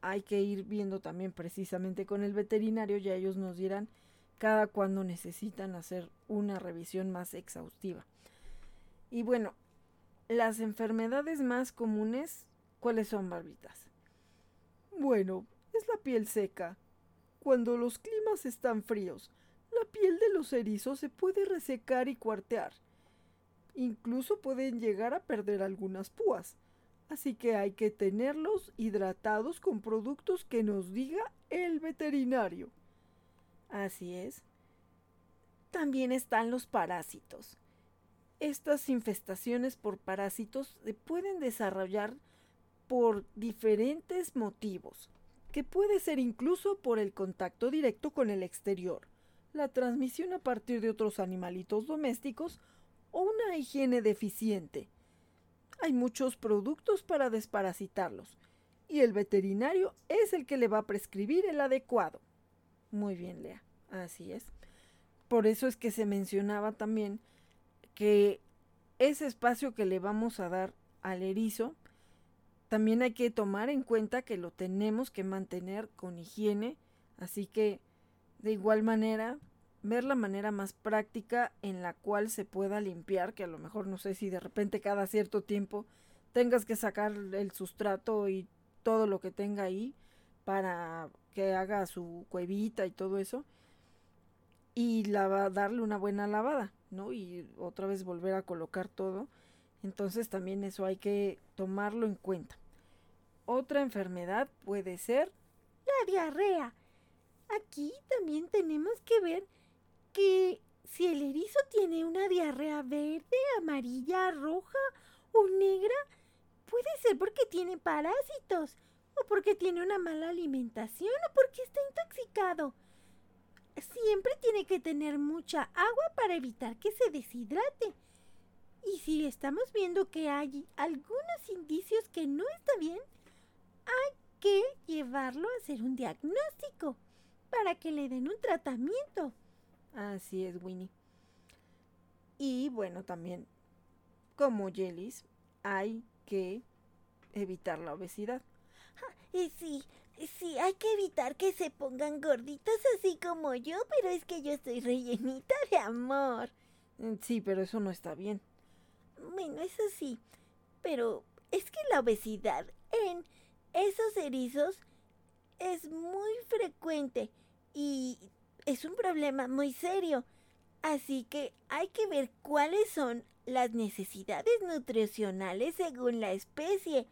S1: hay que ir viendo también precisamente con el veterinario, ya ellos nos dirán cada cuando necesitan hacer una revisión más exhaustiva. Y bueno, las enfermedades más comunes, ¿cuáles son, barbitas?
S3: Bueno, es la piel seca. Cuando los climas están fríos, la piel de los erizos se puede resecar y cuartear. Incluso pueden llegar a perder algunas púas. Así que hay que tenerlos hidratados con productos que nos diga el veterinario.
S1: Así es. También están los parásitos. Estas infestaciones por parásitos se pueden desarrollar por diferentes motivos, que puede ser incluso por el contacto directo con el exterior, la transmisión a partir de otros animalitos domésticos o una higiene deficiente. Hay muchos productos para desparasitarlos y el veterinario es el que le va a prescribir el adecuado. Muy bien, Lea. Así es. Por eso es que se mencionaba también que ese espacio que le vamos a dar al erizo, también hay que tomar en cuenta que lo tenemos que mantener con higiene, así que de igual manera ver la manera más práctica en la cual se pueda limpiar, que a lo mejor no sé si de repente cada cierto tiempo tengas que sacar el sustrato y todo lo que tenga ahí para que haga su cuevita y todo eso y darle una buena lavada, ¿no? Y otra vez volver a colocar todo. Entonces también eso hay que tomarlo en cuenta. Otra enfermedad puede ser
S2: la diarrea. Aquí también tenemos que ver que si el erizo tiene una diarrea verde, amarilla, roja o negra, puede ser porque tiene parásitos, o porque tiene una mala alimentación, o porque está intoxicado siempre tiene que tener mucha agua para evitar que se deshidrate. Y si estamos viendo que hay algunos indicios que no está bien, hay que llevarlo a hacer un diagnóstico para que le den un tratamiento.
S1: Así es, Winnie. Y bueno, también, como Jellies, hay que evitar la obesidad.
S10: y sí, Sí, hay que evitar que se pongan gorditos así como yo, pero es que yo estoy rellenita de amor.
S1: Mm, sí, pero eso no está bien.
S10: Bueno, eso sí, pero es que la obesidad en esos erizos es muy frecuente y es un problema muy serio. Así que hay que ver cuáles son las necesidades nutricionales según la especie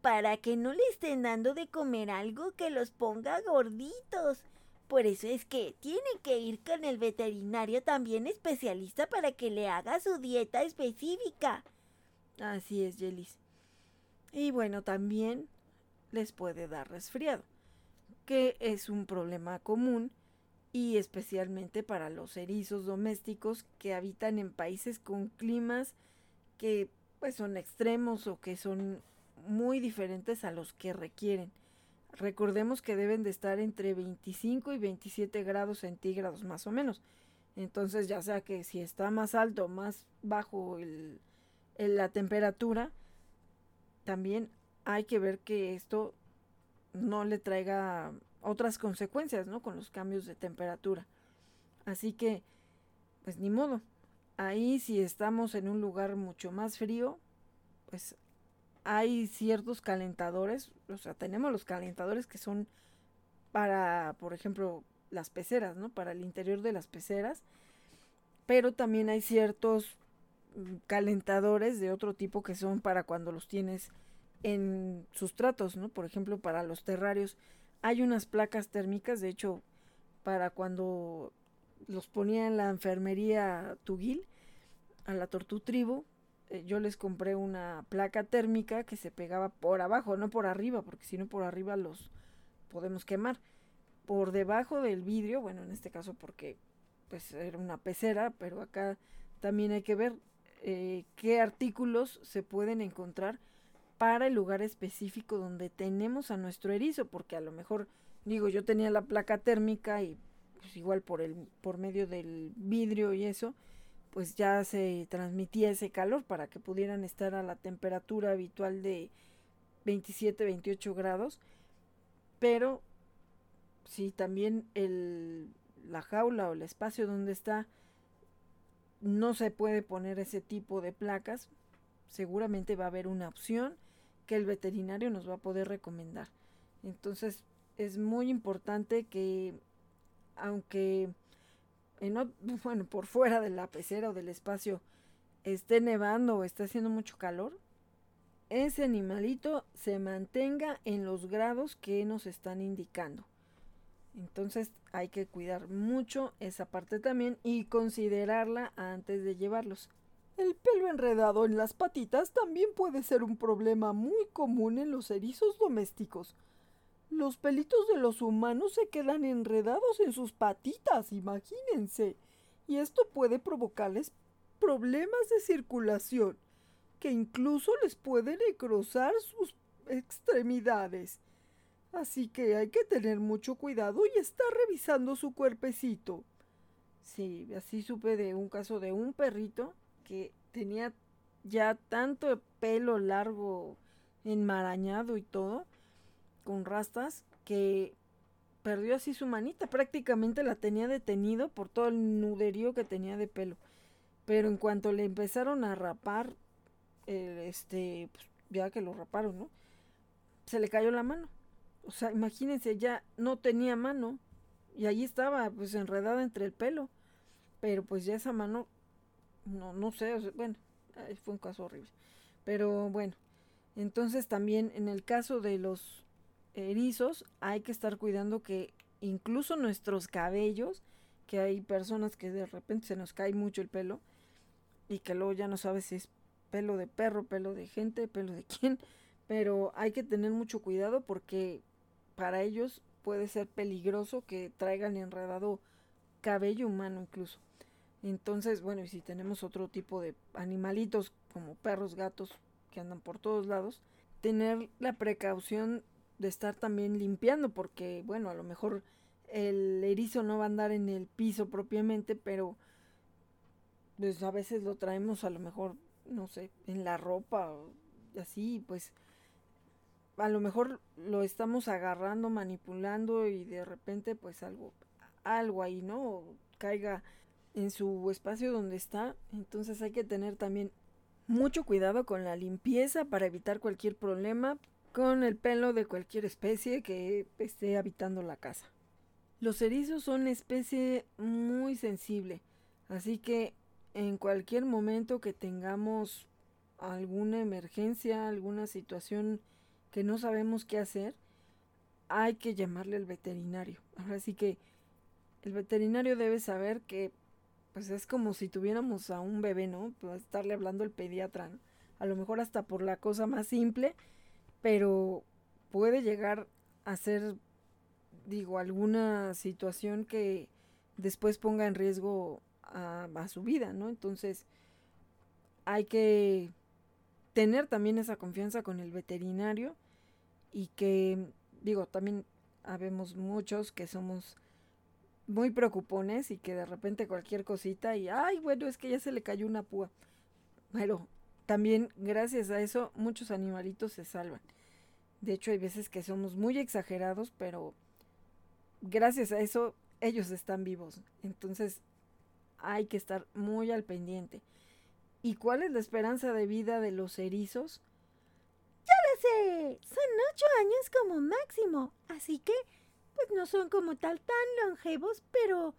S10: para que no le estén dando de comer algo que los ponga gorditos. Por eso es que tiene que ir con el veterinario también especialista para que le haga su dieta específica.
S1: Así es, Yelis. Y bueno, también les puede dar resfriado, que es un problema común y especialmente para los erizos domésticos que habitan en países con climas que pues son extremos o que son muy diferentes a los que requieren. Recordemos que deben de estar entre 25 y 27 grados centígrados más o menos. Entonces ya sea que si está más alto o más bajo el, la temperatura, también hay que ver que esto no le traiga otras consecuencias, ¿no? Con los cambios de temperatura. Así que, pues ni modo. Ahí si estamos en un lugar mucho más frío, pues hay ciertos calentadores, o sea, tenemos los calentadores que son para, por ejemplo, las peceras, ¿no? Para el interior de las peceras, pero también hay ciertos mm, calentadores de otro tipo que son para cuando los tienes en sustratos, ¿no? Por ejemplo, para los terrarios hay unas placas térmicas, de hecho, para cuando los ponía en la enfermería Tugil, a la Tortu Tribu, eh, yo les compré una placa térmica que se pegaba por abajo, no por arriba, porque si no por arriba los podemos quemar. Por debajo del vidrio, bueno, en este caso porque pues era una pecera, pero acá también hay que ver eh, qué artículos se pueden encontrar para el lugar específico donde tenemos a nuestro erizo, porque a lo mejor, digo, yo tenía la placa térmica y pues igual por el por medio del vidrio y eso, pues ya se transmitía ese calor para que pudieran estar a la temperatura habitual de 27, 28 grados, pero si también el, la jaula o el espacio donde está no se puede poner ese tipo de placas, seguramente va a haber una opción que el veterinario nos va a poder recomendar. Entonces es muy importante que aunque en, *laughs* bueno, por fuera de la pecera o del espacio esté nevando o esté haciendo mucho calor, ese animalito se mantenga en los grados que nos están indicando. Entonces hay que cuidar mucho esa parte también y considerarla antes de llevarlos.
S3: El pelo enredado en las patitas también puede ser un problema muy común en los erizos domésticos. Los pelitos de los humanos se quedan enredados en sus patitas, imagínense, y esto puede provocarles problemas de circulación, que incluso les puede necrosar sus extremidades. Así que hay que tener mucho cuidado y estar revisando su cuerpecito.
S1: Sí, así supe de un caso de un perrito que tenía ya tanto pelo largo, enmarañado y todo, con rastas, que perdió así su manita. Prácticamente la tenía detenido por todo el nuderío que tenía de pelo. Pero en cuanto le empezaron a rapar, este, pues, ya que lo raparon, ¿no? Se le cayó la mano. O sea, imagínense, ya no tenía mano. Y allí estaba, pues enredada entre el pelo. Pero pues ya esa mano no, no sé, bueno, fue un caso horrible. Pero bueno, entonces también en el caso de los erizos hay que estar cuidando que incluso nuestros cabellos, que hay personas que de repente se nos cae mucho el pelo y que luego ya no sabes si es pelo de perro, pelo de gente, pelo de quién, pero hay que tener mucho cuidado porque para ellos puede ser peligroso que traigan enredado cabello humano incluso. Entonces, bueno, y si tenemos otro tipo de animalitos como perros, gatos que andan por todos lados, tener la precaución de estar también limpiando porque, bueno, a lo mejor el erizo no va a andar en el piso propiamente, pero pues a veces lo traemos a lo mejor, no sé, en la ropa o así, pues a lo mejor lo estamos agarrando, manipulando y de repente pues algo algo ahí, ¿no? caiga en su espacio donde está. Entonces hay que tener también mucho cuidado con la limpieza para evitar cualquier problema con el pelo de cualquier especie que esté habitando la casa. Los erizos son especie muy sensible, así que en cualquier momento que tengamos alguna emergencia, alguna situación que no sabemos qué hacer, hay que llamarle al veterinario. Ahora sí que el veterinario debe saber que pues es como si tuviéramos a un bebé, ¿no? Pues estarle hablando el pediatra, A lo mejor hasta por la cosa más simple, pero puede llegar a ser, digo, alguna situación que después ponga en riesgo a, a su vida, ¿no? Entonces, hay que tener también esa confianza con el veterinario y que, digo, también habemos muchos que somos muy preocupones y que de repente cualquier cosita y, ay, bueno, es que ya se le cayó una púa. Pero también gracias a eso muchos animalitos se salvan. De hecho, hay veces que somos muy exagerados, pero gracias a eso ellos están vivos. Entonces hay que estar muy al pendiente. ¿Y cuál es la esperanza de vida de los erizos?
S11: Ya lo sé, son ocho años como máximo, así que pues no son como tal tan longevos, pero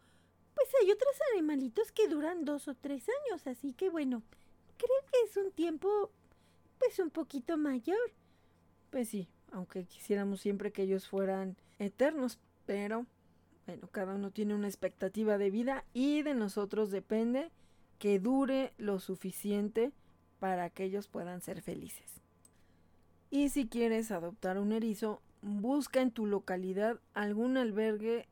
S11: pues hay otros animalitos que duran dos o tres años, así que bueno, creo que es un tiempo pues un poquito mayor.
S1: Pues sí, aunque quisiéramos siempre que ellos fueran eternos, pero bueno, cada uno tiene una expectativa de vida y de nosotros depende que dure lo suficiente para que ellos puedan ser felices. Y si quieres adoptar un erizo, busca en tu localidad algún albergue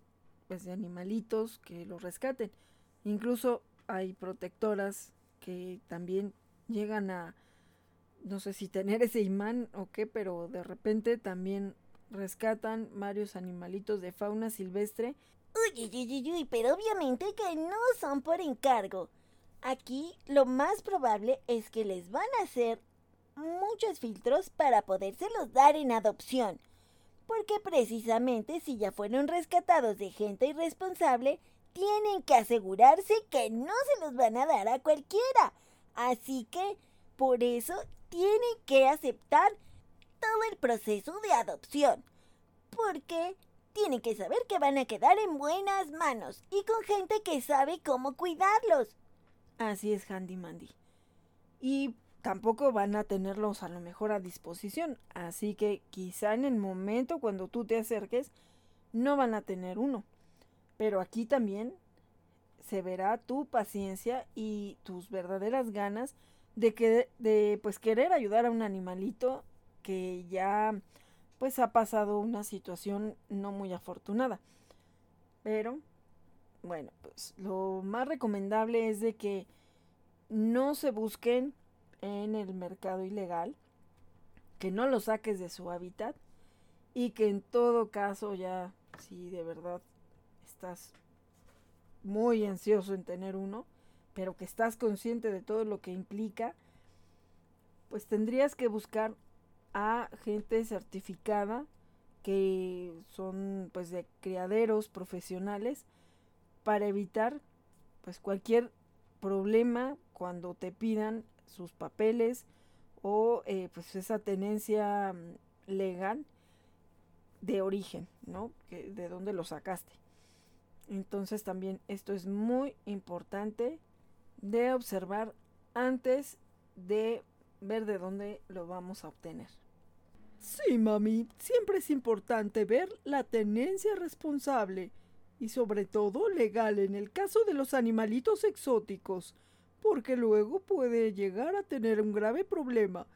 S1: pues, de animalitos que lo rescaten. Incluso hay protectoras que también llegan a, no sé si tener ese imán o qué, pero de repente también rescatan varios animalitos de fauna silvestre.
S2: Uy, uy, uy, uy, pero obviamente que no son por encargo. Aquí lo más probable es que les van a hacer muchos filtros para podérselos dar en adopción. Porque precisamente si ya fueron rescatados de gente irresponsable, tienen que asegurarse que no se los van a dar a cualquiera. Así que, por eso, tienen que aceptar todo el proceso de adopción. Porque tienen que saber que van a quedar en buenas manos y con gente que sabe cómo cuidarlos.
S1: Así es, Handy Mandy. Y tampoco van a tenerlos a lo mejor a disposición. Así que quizá en el momento cuando tú te acerques no van a tener uno. Pero aquí también se verá tu paciencia y tus verdaderas ganas de que de pues querer ayudar a un animalito que ya pues ha pasado una situación no muy afortunada. Pero bueno, pues lo más recomendable es de que no se busquen en el mercado ilegal, que no lo saques de su hábitat y que en todo caso ya, si de verdad estás muy ansioso en tener uno, pero que estás consciente de todo lo que implica, pues tendrías que buscar a gente certificada que son pues de criaderos profesionales para evitar pues cualquier problema cuando te pidan sus papeles o eh, pues esa tenencia mm, legal de origen, ¿no? de dónde lo sacaste. Entonces también esto es muy importante de observar antes de ver de dónde lo vamos a obtener.
S12: Sí, mami, siempre es importante ver la tenencia responsable y sobre todo legal en el caso de los animalitos exóticos, porque luego puede llegar a tener un grave problema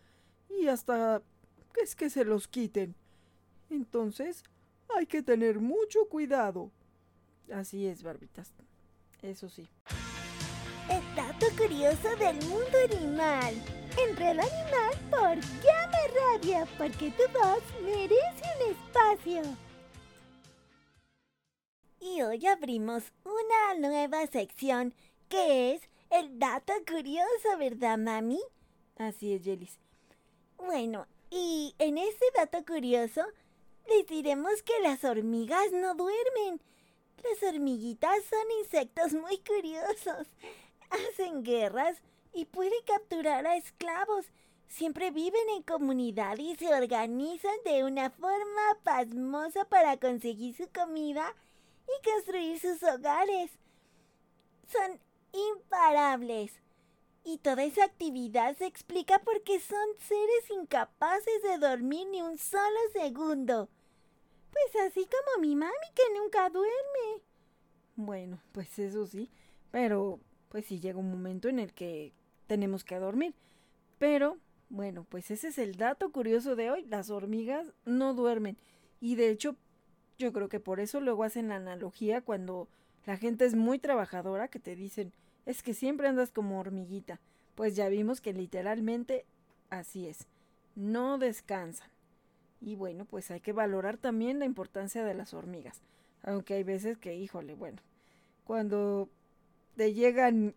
S12: y hasta es que se los quiten. Entonces, hay que tener mucho cuidado.
S1: Así es, barbitas. Eso sí.
S11: El dato curioso del mundo animal. Entre el animal por Llama Radio, porque tu voz merece un espacio.
S2: Y hoy abrimos una nueva sección que es el dato curioso, ¿verdad, mami?
S1: Así es, Yelis.
S2: Bueno, y en este dato curioso les diremos que las hormigas no duermen. Las hormiguitas son insectos muy curiosos. *laughs* Hacen guerras y pueden capturar a esclavos. Siempre viven en comunidad y se organizan de una forma pasmosa para conseguir su comida y construir sus hogares. Son imparables. Y toda esa actividad se explica porque son seres incapaces de dormir ni un solo segundo. Pues así como mi mami que nunca duerme.
S1: Bueno, pues eso sí, pero pues sí llega un momento en el que tenemos que dormir. Pero bueno, pues ese es el dato curioso de hoy. Las hormigas no duermen. Y de hecho, yo creo que por eso luego hacen la analogía cuando la gente es muy trabajadora, que te dicen, es que siempre andas como hormiguita. Pues ya vimos que literalmente así es. No descansan. Y bueno, pues hay que valorar también la importancia de las hormigas. Aunque hay veces que, híjole, bueno, cuando te llegan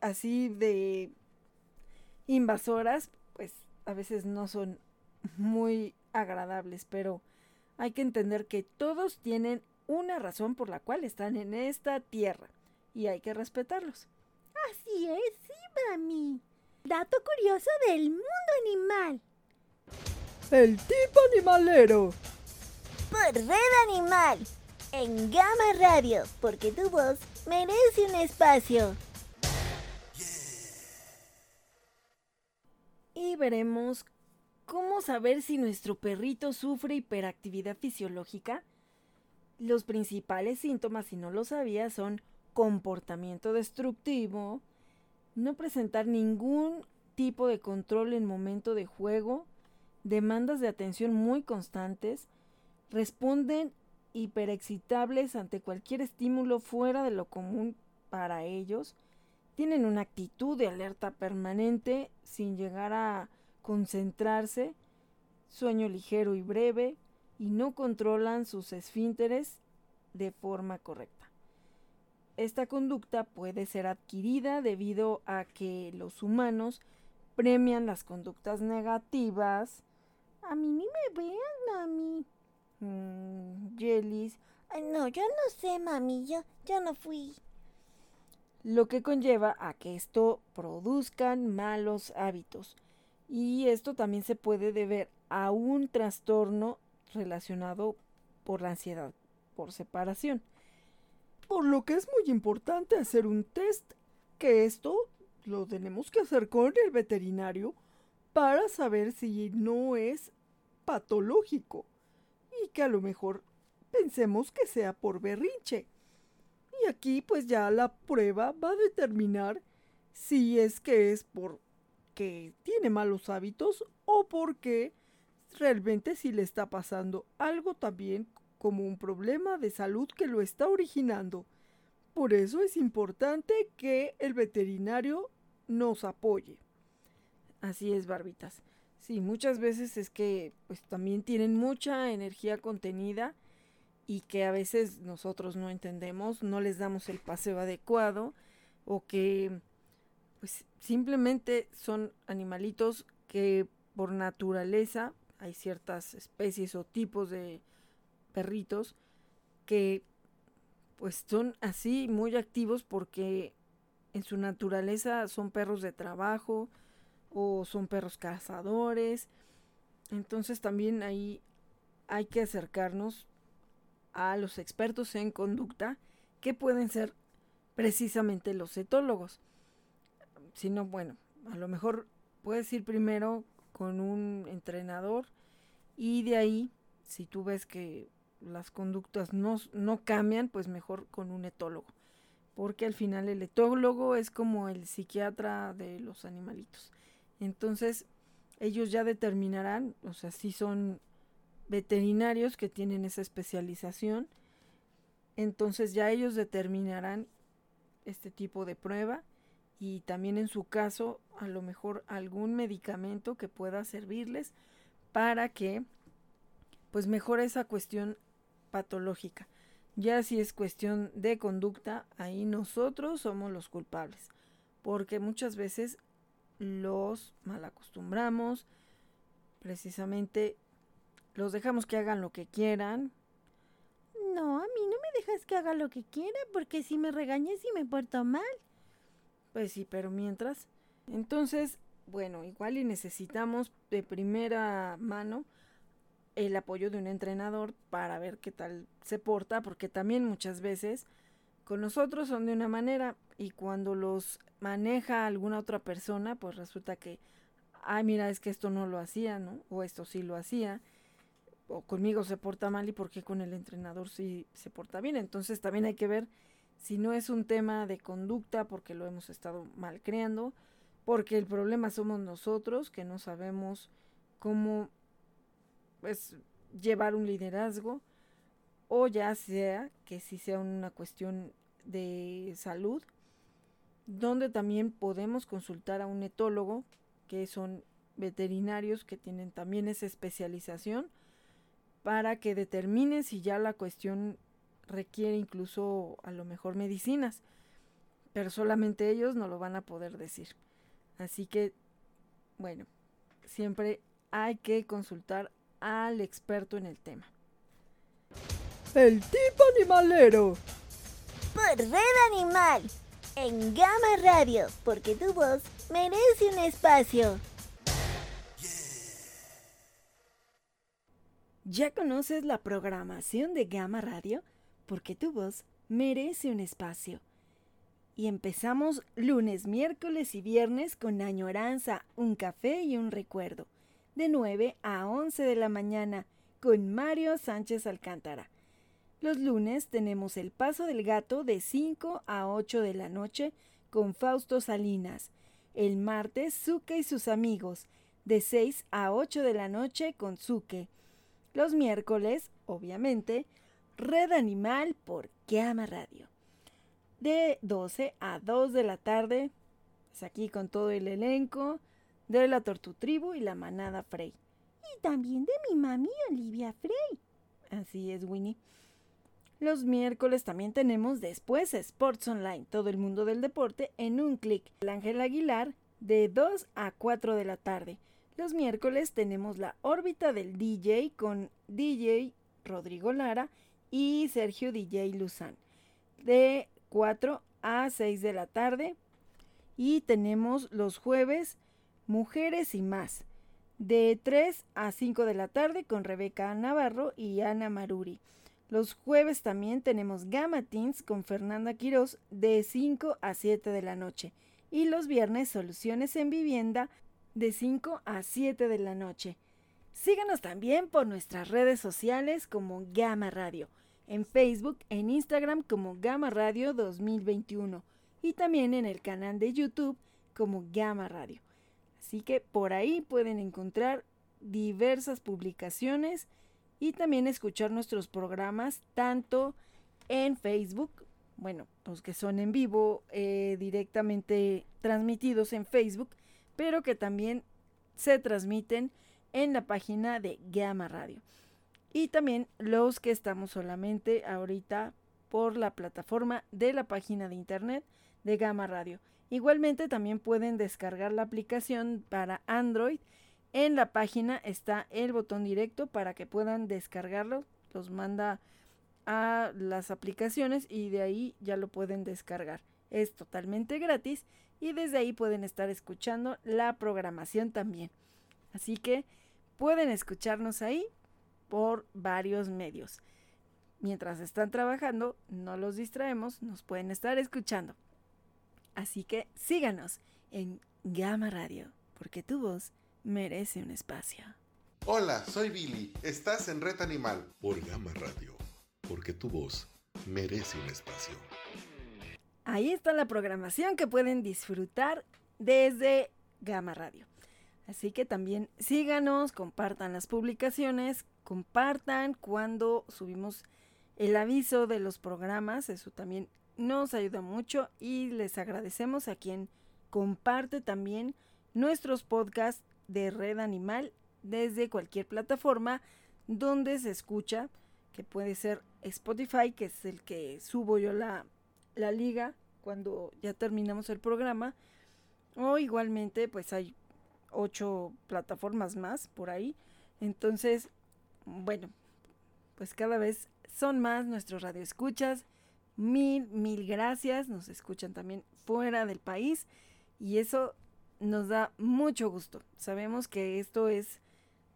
S1: así de invasoras, pues a veces no son muy agradables, pero hay que entender que todos tienen una razón por la cual están en esta tierra y hay que respetarlos.
S2: Así es, sí, mami. Dato curioso del mundo animal.
S3: El tipo animalero.
S10: Por Red Animal. En Gama Radio, porque tu voz merece un espacio.
S1: Y veremos cómo saber si nuestro perrito sufre hiperactividad fisiológica. Los principales síntomas, si no lo sabías, son comportamiento destructivo, no presentar ningún tipo de control en momento de juego, demandas de atención muy constantes, responden hiperexcitables ante cualquier estímulo fuera de lo común para ellos, tienen una actitud de alerta permanente sin llegar a concentrarse, sueño ligero y breve, y no controlan sus esfínteres de forma correcta. Esta conducta puede ser adquirida debido a que los humanos premian las conductas negativas.
S2: A mí ni me vean, mami.
S1: Mm, Jellies.
S10: no, yo no sé, mami. Yo, yo no fui.
S1: Lo que conlleva a que esto produzcan malos hábitos. Y esto también se puede deber a un trastorno relacionado por la ansiedad por separación
S3: por lo que es muy importante hacer un test, que esto lo tenemos que hacer con el veterinario para saber si no es patológico y que a lo mejor pensemos que sea por berrinche. Y aquí pues ya la prueba va a determinar si es que es porque tiene malos hábitos o porque realmente si le está pasando algo también como un problema de salud que lo está originando. Por eso es importante que el veterinario nos apoye.
S1: Así es, barbitas. Sí, muchas veces es que pues también tienen mucha energía contenida y que a veces nosotros no entendemos, no les damos el paseo adecuado o que pues simplemente son animalitos que por naturaleza hay ciertas especies o tipos de perritos que pues son así muy activos porque en su naturaleza son perros de trabajo o son perros cazadores. Entonces también ahí hay que acercarnos a los expertos en conducta que pueden ser precisamente los etólogos. Si no, bueno, a lo mejor puedes ir primero con un entrenador y de ahí, si tú ves que las conductas no, no cambian, pues mejor con un etólogo. Porque al final el etólogo es como el psiquiatra de los animalitos. Entonces, ellos ya determinarán, o sea, si son veterinarios que tienen esa especialización, entonces ya ellos determinarán este tipo de prueba y también en su caso a lo mejor algún medicamento que pueda servirles para que pues mejore esa cuestión patológica. Ya si es cuestión de conducta, ahí nosotros somos los culpables, porque muchas veces los malacostumbramos, precisamente los dejamos que hagan lo que quieran.
S2: No, a mí no me dejas que haga lo que quiera, porque si me regañes y me porto mal.
S1: Pues sí, pero mientras. Entonces, bueno, igual y necesitamos de primera mano el apoyo de un entrenador para ver qué tal se porta, porque también muchas veces con nosotros son de una manera y cuando los maneja alguna otra persona, pues resulta que, ay, mira, es que esto no lo hacía, ¿no? O esto sí lo hacía, o conmigo se porta mal y porque con el entrenador sí se porta bien. Entonces también hay que ver si no es un tema de conducta porque lo hemos estado mal creando, porque el problema somos nosotros que no sabemos cómo pues llevar un liderazgo o ya sea que si sea una cuestión de salud, donde también podemos consultar a un etólogo, que son veterinarios que tienen también esa especialización, para que determine si ya la cuestión requiere incluso a lo mejor medicinas, pero solamente ellos no lo van a poder decir. Así que, bueno, siempre hay que consultar al experto en el tema.
S3: El tipo animalero.
S10: Por Red Animal, en Gama Radio, porque tu voz merece un espacio.
S1: ¿Ya conoces la programación de Gama Radio? Porque tu voz merece un espacio. Y empezamos lunes, miércoles y viernes con añoranza, un café y un recuerdo. De 9 a 11 de la mañana con Mario Sánchez Alcántara. Los lunes tenemos El Paso del Gato de 5 a 8 de la noche con Fausto Salinas. El martes, Zuke y sus amigos de 6 a 8 de la noche con Zuke. Los miércoles, obviamente, Red Animal por Gama Radio de 12 a 2 de la tarde. Es aquí con todo el elenco de la Tortutribu y la manada Frey.
S2: Y también de mi mami Olivia Frey.
S1: Así es, Winnie. Los miércoles también tenemos después Sports Online, todo el mundo del deporte en un clic. El Ángel Aguilar de 2 a 4 de la tarde. Los miércoles tenemos la órbita del DJ con DJ Rodrigo Lara y Sergio DJ Luzán. De 4 a 6 de la tarde. Y tenemos los jueves Mujeres y más. De 3 a 5 de la tarde con Rebeca Navarro y Ana Maruri. Los jueves también tenemos Gamma Teens con Fernanda Quiroz de 5 a 7 de la noche. Y los viernes Soluciones en Vivienda de 5 a 7 de la noche. Síganos también por nuestras redes sociales como Gama Radio en Facebook, en Instagram como Gama Radio 2021 y también en el canal de YouTube como Gama Radio. Así que por ahí pueden encontrar diversas publicaciones y también escuchar nuestros programas tanto en Facebook, bueno, los que son en vivo eh, directamente transmitidos en Facebook, pero que también se transmiten en la página de Gama Radio y también los que estamos solamente ahorita por la plataforma de la página de internet de Gama Radio. Igualmente también pueden descargar la aplicación para Android. En la página está el botón directo para que puedan descargarlo. Los manda a las aplicaciones y de ahí ya lo pueden descargar. Es totalmente gratis y desde ahí pueden estar escuchando la programación también. Así que pueden escucharnos ahí por varios medios. Mientras están trabajando, no los distraemos, nos pueden estar escuchando. Así que síganos en Gama Radio, porque tu voz merece un espacio.
S13: Hola, soy Billy. Estás en Red Animal.
S4: Por Gama Radio, porque tu voz merece un espacio.
S1: Ahí está la programación que pueden disfrutar desde Gama Radio. Así que también síganos, compartan las publicaciones, compartan cuando subimos el aviso de los programas, eso también nos ayuda mucho y les agradecemos a quien comparte también nuestros podcasts de Red Animal desde cualquier plataforma donde se escucha, que puede ser Spotify, que es el que subo yo la, la liga cuando ya terminamos el programa, o igualmente pues hay ocho plataformas más por ahí. Entonces, bueno, pues cada vez son más nuestros radioescuchas. Mil, mil gracias. Nos escuchan también fuera del país y eso nos da mucho gusto. Sabemos que esto es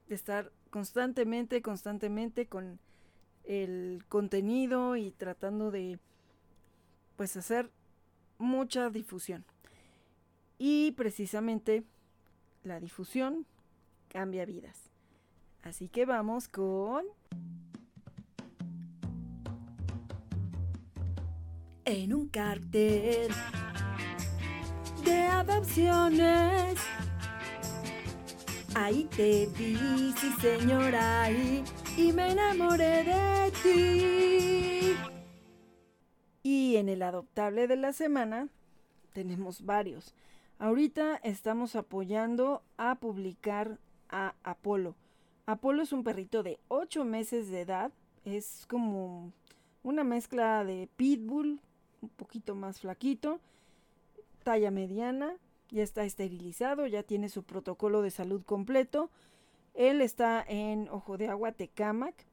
S1: de estar constantemente, constantemente con el contenido y tratando de pues hacer mucha difusión. Y precisamente la difusión cambia vidas. Así que vamos con... En un cartel de adopciones. Ahí te vi, sí señora, y, y me enamoré de ti. Y en el adoptable de la semana tenemos varios. Ahorita estamos apoyando a publicar a Apolo. Apolo es un perrito de 8 meses de edad. Es como una mezcla de pitbull, un poquito más flaquito, talla mediana, ya está esterilizado, ya tiene su protocolo de salud completo. Él está en Ojo de Agua, Tecamac,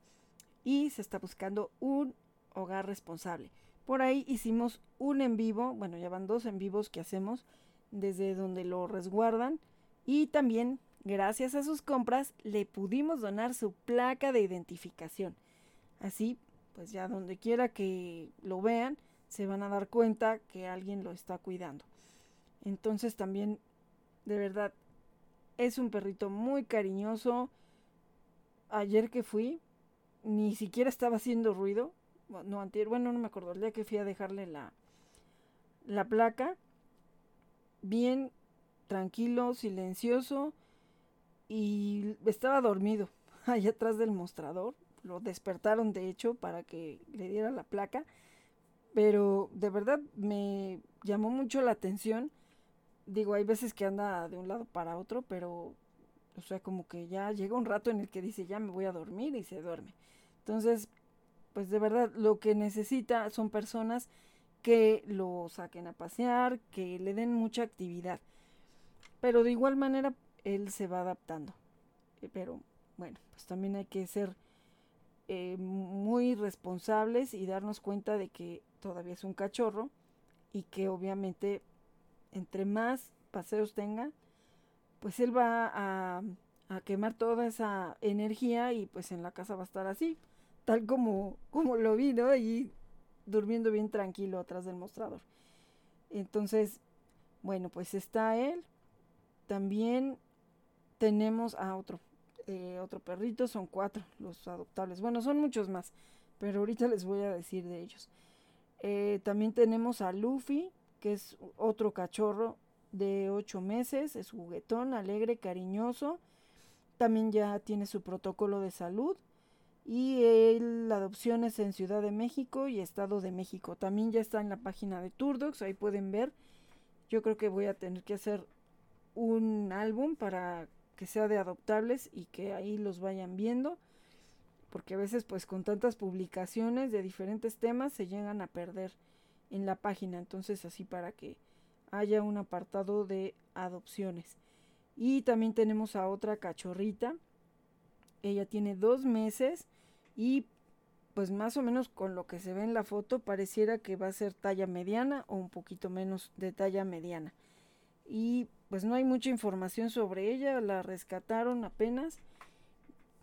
S1: y se está buscando un hogar responsable. Por ahí hicimos un en vivo, bueno, ya van dos en vivos que hacemos desde donde lo resguardan y también gracias a sus compras le pudimos donar su placa de identificación. Así, pues ya donde quiera que lo vean, se van a dar cuenta que alguien lo está cuidando. Entonces también, de verdad, es un perrito muy cariñoso. Ayer que fui, ni siquiera estaba haciendo ruido. No, antier, bueno, no me acuerdo, el día que fui a dejarle la, la placa. Bien tranquilo, silencioso. Y estaba dormido *laughs* allá atrás del mostrador. Lo despertaron, de hecho, para que le diera la placa. Pero de verdad me llamó mucho la atención digo, hay veces que anda de un lado para otro, pero, o sea, como que ya llega un rato en el que dice, ya me voy a dormir y se duerme. Entonces, pues de verdad, lo que necesita son personas que lo saquen a pasear, que le den mucha actividad. Pero de igual manera, él se va adaptando. Eh, pero bueno, pues también hay que ser eh, muy responsables y darnos cuenta de que todavía es un cachorro y que obviamente entre más paseos tenga, pues él va a, quemar toda esa energía y pues en la casa va a estar así, tal como, como lo vi, ¿no? Y durmiendo bien tranquilo atrás del mostrador. Entonces, bueno, pues está él. También tenemos a otro, eh, otro perrito, son cuatro los adoptables. Bueno, son muchos más, pero ahorita *laughs* les voy a decir de ellos. Eh, también tenemos a Luffy, que es otro cachorro de 8 meses, es juguetón, alegre, cariñoso, también ya tiene su protocolo de salud y la adopción es en Ciudad de México y Estado de México. También ya está en la página de Turdox, ahí pueden ver. Yo creo que voy a tener que hacer un álbum para que sea de adoptables y que ahí los vayan viendo, porque a veces pues con tantas publicaciones de diferentes temas se llegan a perder en la página. Entonces así para que haya un apartado de adopciones. Y también tenemos a otra cachorrita. Ella tiene dos meses y pues más o menos con lo que se ve en la foto pareciera que va a ser talla mediana o un poquito menos de talla mediana. Y pues no hay mucha información sobre ella, la rescataron apenas.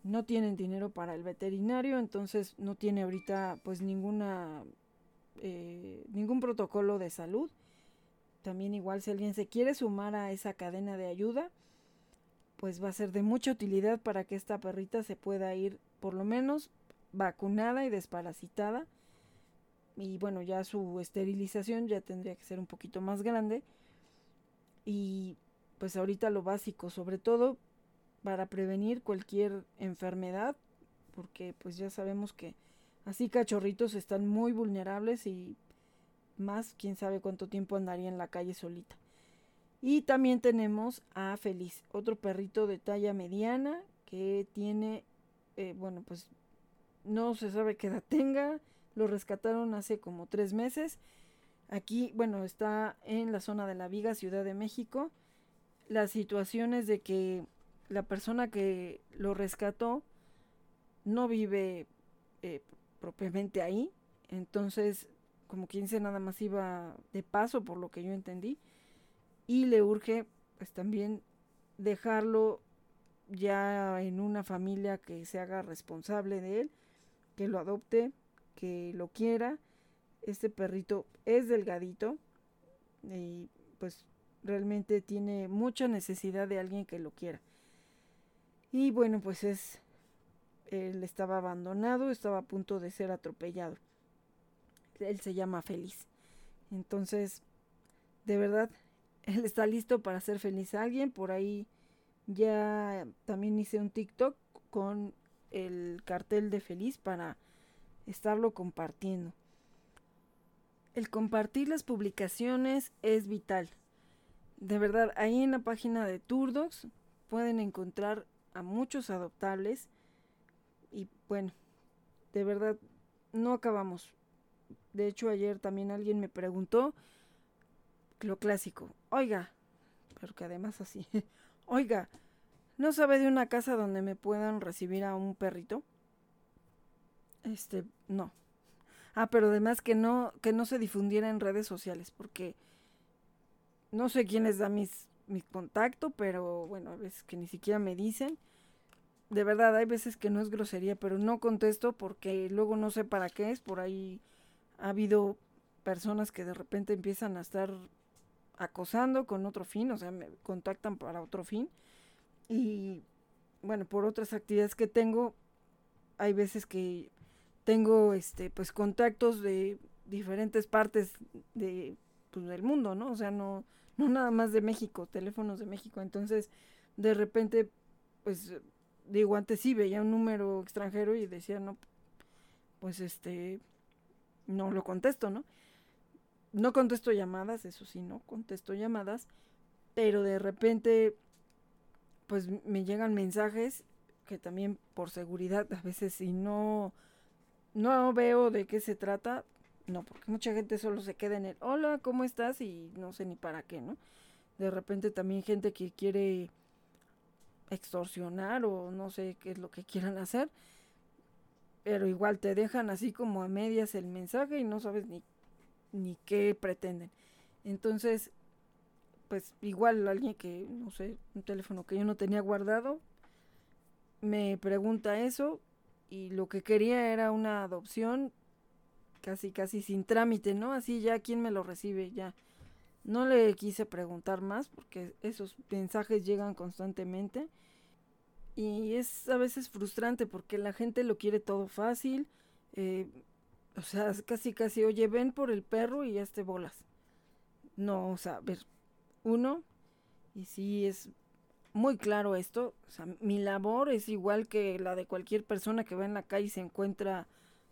S1: No tienen dinero para el veterinario, entonces no tiene ahorita pues ninguna eh, ningún protocolo de salud. También igual si alguien se quiere sumar a esa cadena de ayuda, pues va a ser de mucha utilidad para que esta perrita se pueda ir por lo menos vacunada y desparasitada. Y bueno, ya su esterilización ya tendría que ser un poquito más grande. Y pues ahorita lo básico, sobre todo para prevenir cualquier enfermedad, porque pues ya sabemos que Así cachorritos están muy vulnerables y más, quién sabe cuánto tiempo andaría en la calle solita. Y también tenemos a Feliz, otro perrito de talla mediana que tiene, eh, bueno, pues no se sabe qué edad tenga. Lo rescataron hace como tres meses. Aquí, bueno, está en la zona de la Viga, Ciudad de México. La situación es de que la persona que lo rescató no vive eh, propiamente ahí. Entonces, como quien dice, nada más iba de paso, por lo que yo entendí. Y le urge, pues también dejarlo ya en una familia que se haga responsable de él, que lo adopte, que lo quiera. Este perrito es delgadito y pues realmente tiene mucha necesidad de alguien que lo quiera. Y bueno, pues es él estaba abandonado, estaba a punto de ser atropellado. Él se llama Feliz. Entonces, de verdad, *laughs* él está listo para hacer feliz a alguien. Por ahí ya también hice un TikTok con el cartel de Feliz para estarlo compartiendo. El compartir las publicaciones es vital. De verdad, ahí en la página de Turdox pueden encontrar a muchos adoptables y bueno, de verdad, no acabamos. De hecho, ayer también alguien me preguntó lo clásico. Oiga, pero que además así. *laughs* Oiga, ¿no sabe de una casa donde me puedan recibir a un perrito? Este, no. Ah, pero además que no, que no se difundiera en redes sociales, porque no sé quién les da mis, mi contacto, pero bueno, a veces que ni siquiera me dicen. De verdad, hay veces que no es grosería, pero no contesto porque luego no sé para qué es. Por ahí ha habido personas que de repente empiezan a estar acosando con otro fin, o sea, me contactan para otro fin. Y bueno, por otras actividades que tengo, hay veces que tengo este pues contactos de diferentes partes de pues, del mundo, ¿no? O sea, no no nada más de México, teléfonos de México. Entonces, de repente pues digo, antes sí veía un número extranjero y decía, "No, pues este no lo contesto, ¿no?" No contesto llamadas, eso sí, no contesto llamadas, pero de repente pues me llegan mensajes que también por seguridad a veces si no no veo de qué se trata, no, porque mucha gente solo se queda en el hola, ¿cómo estás? y no sé ni para qué, ¿no? De repente también gente que quiere extorsionar o no sé qué es lo que quieran hacer, pero igual te dejan así como a medias el mensaje y no sabes ni, ni qué pretenden. Entonces, pues igual alguien que, no sé, un teléfono que yo no tenía guardado, me pregunta eso y lo que quería era una adopción casi casi sin trámite, ¿no? Así ya quién me lo recibe, ya. No le quise preguntar más porque esos mensajes llegan constantemente y es a veces frustrante porque la gente lo quiere todo fácil, eh, o sea, casi casi, oye, ven por el perro y ya te bolas. No, o sea, a ver, uno, y sí es muy claro esto, o sea, mi labor es igual que la de cualquier persona que va en la calle y se encuentra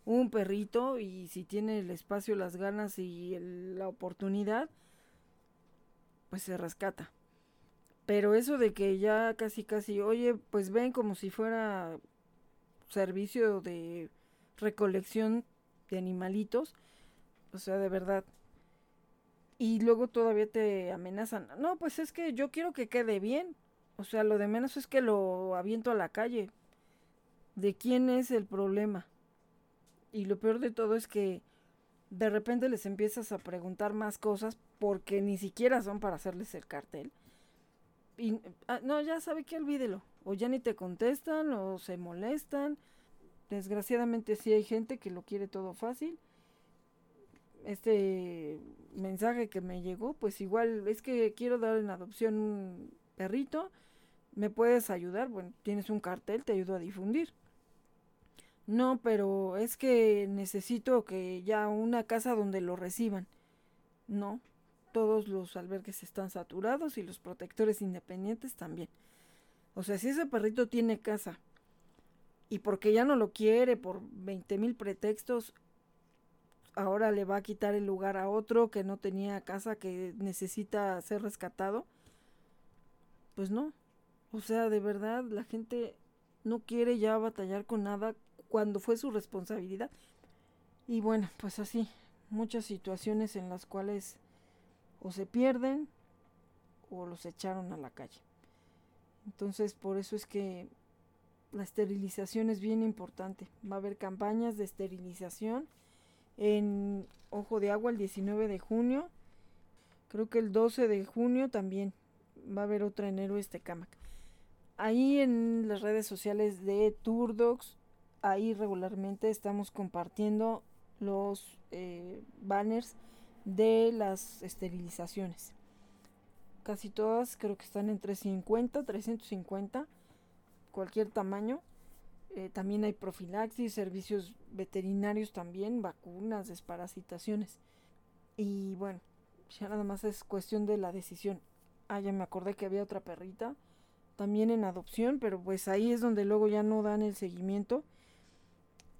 S1: un perrito y si tiene el espacio, las ganas y la oportunidad, pues se rescata. Pero eso de que ya casi casi, oye, pues ven como si fuera servicio de recolección de animalitos, o sea, de verdad. Y luego todavía te amenazan, no, pues es que yo quiero que quede bien. O sea, lo de menos es que lo aviento a la calle. ¿De quién es el problema? Y lo peor de todo es que de repente les empiezas a preguntar más cosas porque ni siquiera son para hacerles el cartel. Y ah, no, ya sabe que olvídelo. O ya ni te contestan o se molestan. Desgraciadamente sí hay gente que lo quiere todo fácil. Este mensaje que me llegó, pues igual es que quiero dar en adopción un perrito ¿Me puedes ayudar? Bueno, tienes un cartel, te ayudo a difundir. No, pero es que necesito que ya una casa donde lo reciban. No, todos los albergues están saturados y los protectores independientes también. O sea, si ese perrito tiene casa y porque ya no lo quiere por 20 mil pretextos, ahora le va a quitar el lugar a otro que no tenía casa, que necesita ser rescatado, pues no, o sea, de verdad, la gente no quiere ya batallar con nada cuando fue su responsabilidad. Y bueno, pues así, muchas situaciones en las cuales o se pierden o los echaron a la calle. Entonces, por eso es que la esterilización es bien importante. Va a haber campañas de esterilización en Ojo de Agua el 19 de junio. Creo que el 12 de junio también va a haber otra en Héroes Tecamac ahí en las redes sociales de Turdocs, ahí regularmente estamos compartiendo los eh, banners de las esterilizaciones. Casi todas creo que están entre 50, 350, cualquier tamaño. Eh, también hay profilaxis, servicios veterinarios también, vacunas, desparasitaciones. Y bueno, ya nada más es cuestión de la decisión. Ah, ya me acordé que había otra perrita también en adopción, pero pues ahí es donde luego ya no dan el seguimiento.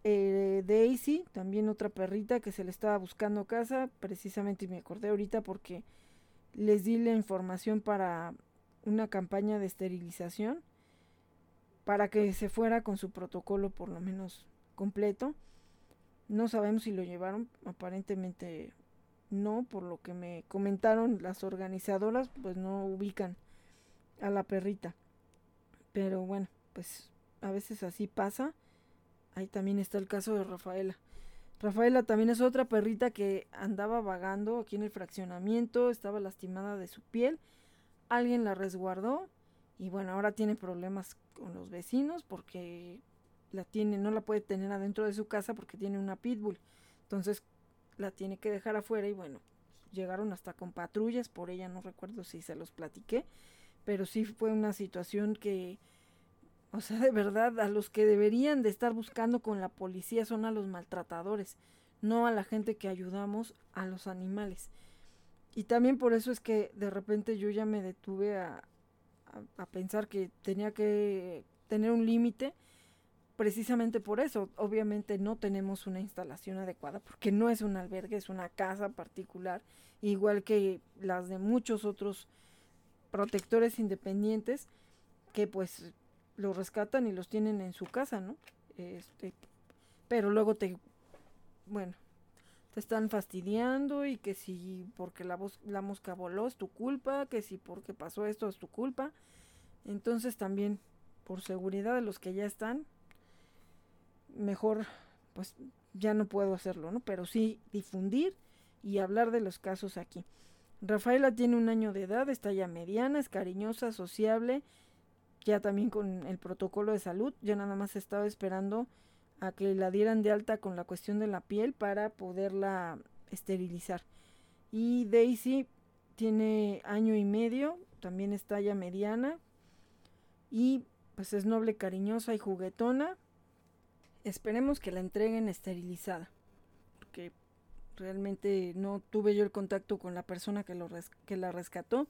S1: Eh, Daisy, también otra perrita que se le estaba buscando casa, precisamente me acordé ahorita porque les di la información para una campaña de esterilización para que se fuera con su protocolo por lo menos completo. No sabemos si lo llevaron, aparentemente no, por lo que me comentaron las organizadoras, pues no ubican a la perrita. Pero bueno, pues a veces así pasa. Ahí también está el caso de Rafaela. Rafaela también es otra perrita que andaba vagando aquí en el fraccionamiento, estaba lastimada de su piel. Alguien la resguardó y bueno, ahora tiene problemas con los vecinos porque la tiene, no la puede tener adentro de su casa porque tiene una pitbull. Entonces la tiene que dejar afuera y bueno, llegaron hasta con patrullas por ella, no recuerdo si se los platiqué, pero sí fue una situación que o sea, de verdad, a los que deberían de estar buscando con la policía son a los maltratadores, no a la gente que ayudamos a los animales. Y también por eso es que de repente yo ya me detuve a, a, pensar que tenía que tener un límite, precisamente por eso. Obviamente no tenemos una instalación adecuada, porque no es un albergue, es una casa particular, igual que las de muchos otros protectores independientes, que pues los rescatan y los tienen en su casa, ¿no? Este, pero luego te, bueno, te están fastidiando y que si porque la, la mosca voló es tu culpa, que si porque pasó esto es tu culpa. Entonces también, por seguridad de los que ya están, mejor, pues ya no puedo hacerlo, ¿no? Pero sí difundir y hablar de los casos aquí. Rafaela tiene un año de edad, está ya mediana, es cariñosa, sociable ya también con el protocolo de salud, ya nada más estaba esperando a que la dieran de alta con la cuestión de la piel para poderla esterilizar. Y Daisy tiene año y medio, también está ya mediana y pues es noble, cariñosa y juguetona. Esperemos que la entreguen esterilizada, realmente no tuve yo el contacto con la persona que, lo que la rescató,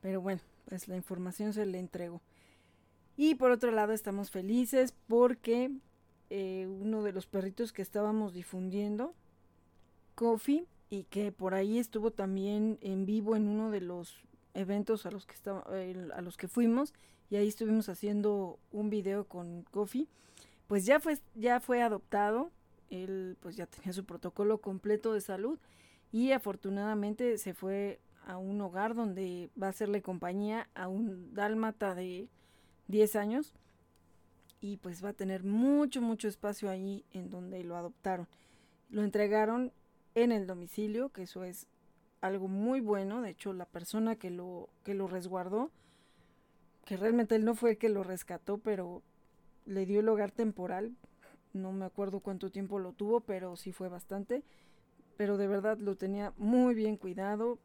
S1: pero bueno, pues la información se le entregó. Y por otro lado estamos felices porque eh, uno de los perritos que estábamos difundiendo, Coffee, y que por ahí estuvo también en vivo en uno de los eventos a los que estaba, a los que fuimos y ahí estuvimos haciendo un video con Coffee, pues ya fue ya fue adoptado, él pues ya tenía su protocolo completo de salud y afortunadamente se fue a un hogar donde va a hacerle compañía a un dálmata de 10 años y pues va a tener mucho, mucho espacio ahí en donde lo adoptaron. Lo entregaron en el domicilio, que eso es algo muy bueno. De hecho, la persona que lo, que lo resguardó, que realmente él no fue el que lo rescató, pero le dio el hogar temporal. No me acuerdo cuánto tiempo lo tuvo, pero sí fue bastante. Pero de verdad lo tenía muy bien cuidado,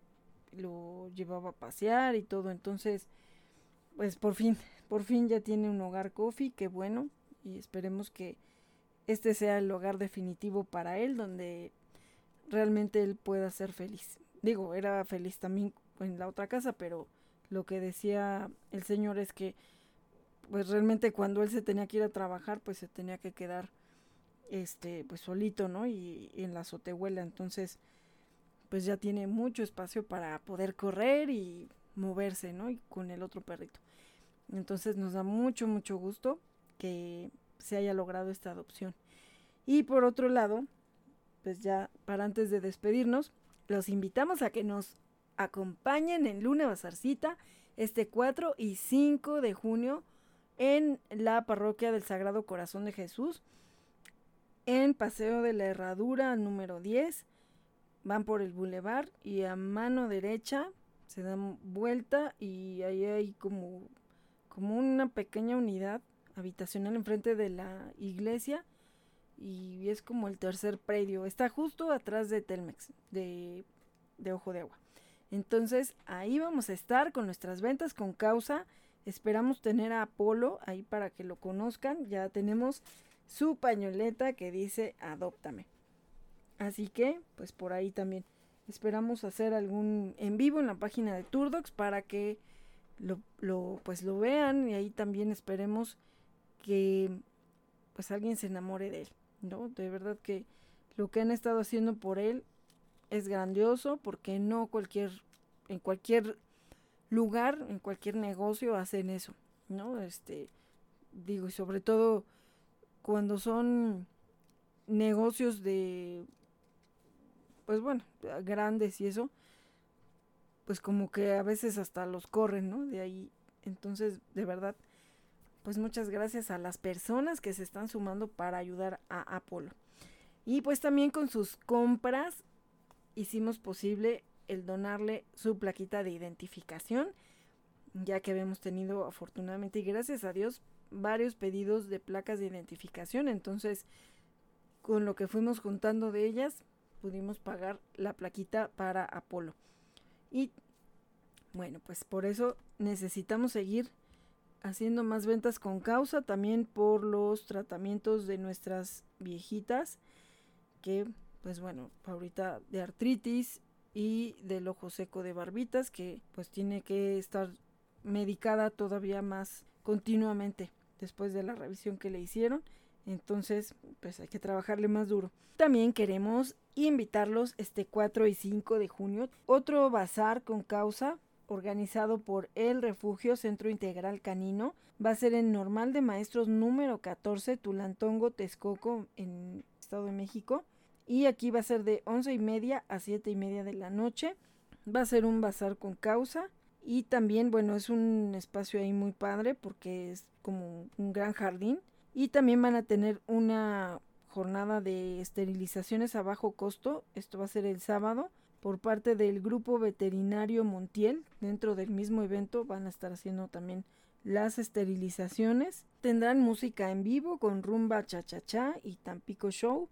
S1: lo llevaba a pasear y todo. Entonces, pues por fin *laughs* por fin ya tiene un hogar Coffee, qué bueno, y esperemos que este sea el hogar definitivo para él, donde realmente él pueda ser feliz. Digo, era feliz también en la otra casa, pero lo que decía el señor es que pues realmente cuando él se tenía que ir a trabajar, pues se tenía que quedar este pues solito, ¿no? Y, en la azotehuela, entonces pues ya tiene mucho espacio para poder correr y moverse, ¿no? Y con el otro perrito. Entonces nos da mucho, mucho gusto que se haya logrado esta adopción. Y por otro lado, pues ya para antes de despedirnos, los invitamos a que nos acompañen en Luna Bazarcita este 4 y 5 de junio en la parroquia del Sagrado Corazón de Jesús, en Paseo de la Herradura número 10. Van por el bulevar y a mano derecha se dan vuelta y ahí hay como como una pequeña unidad habitacional enfrente de la iglesia y es como el tercer predio. Está justo atrás de Telmex, de, de Ojo de Agua. Entonces ahí vamos a estar con nuestras ventas con causa. Esperamos tener a Apolo ahí para que lo conozcan. Ya tenemos su pañoleta que dice adóptame. Así que, pues por ahí también esperamos hacer algún en vivo en la página de Turdox para que lo, lo, pues lo vean y ahí también esperemos que pues alguien se enamore de él, ¿no? De verdad que lo que han estado haciendo por él es grandioso porque no cualquier, en cualquier lugar, en cualquier negocio hacen eso, ¿no? Este, digo, y sobre todo cuando son negocios de, pues bueno, grandes y eso, pues como que a veces hasta los corren, ¿no? De ahí. Entonces, de verdad, pues muchas gracias a las personas que se están sumando para ayudar a Apolo. Y pues también con sus compras hicimos posible el donarle su plaquita de identificación, ya que habíamos tenido afortunadamente y gracias a Dios varios pedidos de placas de identificación, entonces con lo que fuimos juntando de ellas pudimos pagar la plaquita para Apolo. Y bueno, pues por eso necesitamos seguir haciendo más ventas con causa, también por los tratamientos de nuestras viejitas, que pues bueno, ahorita de artritis y del ojo seco de barbitas, que pues tiene que estar medicada todavía más continuamente después de la revisión que le hicieron. Entonces, pues hay que trabajarle más duro. También queremos invitarlos este 4 y 5 de junio, otro bazar con causa organizado por el Refugio Centro Integral Canino. Va a ser en Normal de Maestros número 14, Tulantongo, Texcoco, en Estado de México. Y aquí va a ser de 11 y media a 7 y media de la noche. Va a ser un bazar con causa. Y también, bueno, es un espacio ahí muy padre porque es como un gran jardín. Y también van a tener una jornada de esterilizaciones a bajo costo. Esto va a ser el sábado por parte del grupo veterinario Montiel. Dentro del mismo evento van a estar haciendo también las esterilizaciones. Tendrán música en vivo con rumba cha-cha-cha y Tampico Show.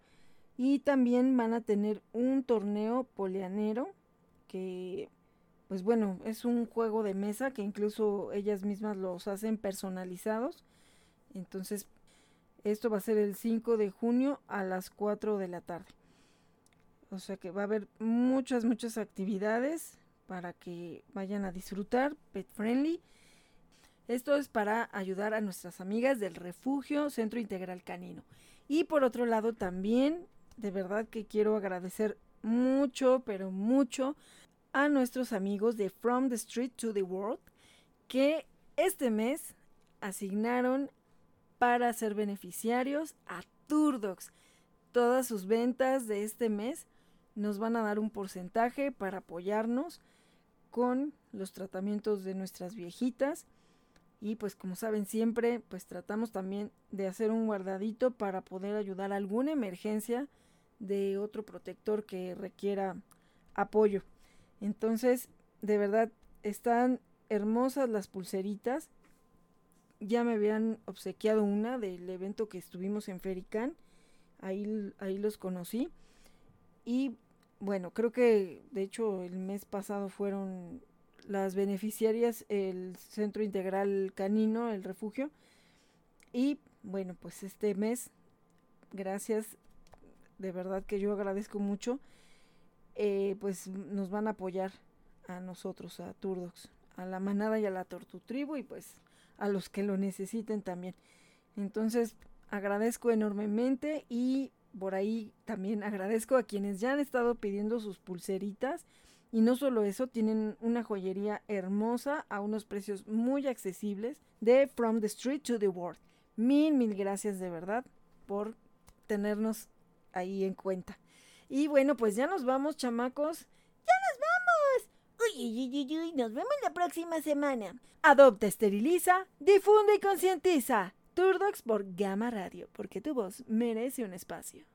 S1: Y también van a tener un torneo polianero que pues bueno, es un juego de mesa que incluso ellas mismas los hacen personalizados. Entonces, esto va a ser el 5 de junio a las 4 de la tarde. O sea que va a haber muchas, muchas actividades para que vayan a disfrutar, pet friendly. Esto es para ayudar a nuestras amigas del refugio Centro Integral Canino. Y por otro lado también, de verdad que quiero agradecer mucho, pero mucho a nuestros amigos de From the Street to the World que este mes asignaron para ser beneficiarios a Turdox. Todas sus ventas de este mes nos van a dar un porcentaje para apoyarnos con los tratamientos de nuestras viejitas. Y pues como saben siempre, pues tratamos también de hacer un guardadito para poder ayudar a alguna emergencia de otro protector que requiera apoyo. Entonces, de verdad, están hermosas las pulseritas. Ya me habían obsequiado una del evento que estuvimos en Ferican. Ahí, ahí los conocí. Y bueno, creo que de hecho el mes pasado fueron las beneficiarias el Centro Integral Canino, el refugio. Y bueno, pues este mes, gracias, de verdad que yo agradezco mucho eh, pues nos van a apoyar a nosotros, a Turdox, a la manada y a la tortutribu y pues a los que lo necesiten también. Entonces agradezco enormemente y por ahí también agradezco a quienes ya han estado pidiendo sus pulseritas. Y no solo eso, tienen una joyería hermosa a unos precios muy accesibles de From the Street to the World. Mil, mil gracias de verdad por tenernos ahí en cuenta. Y bueno, pues ya nos vamos, chamacos.
S10: ¡Ya nos vamos! Uy, uy, uy, uy, nos vemos la próxima semana.
S1: Adopta, esteriliza, difunde y concientiza. Turdox por Gama Radio, porque tu voz merece un espacio.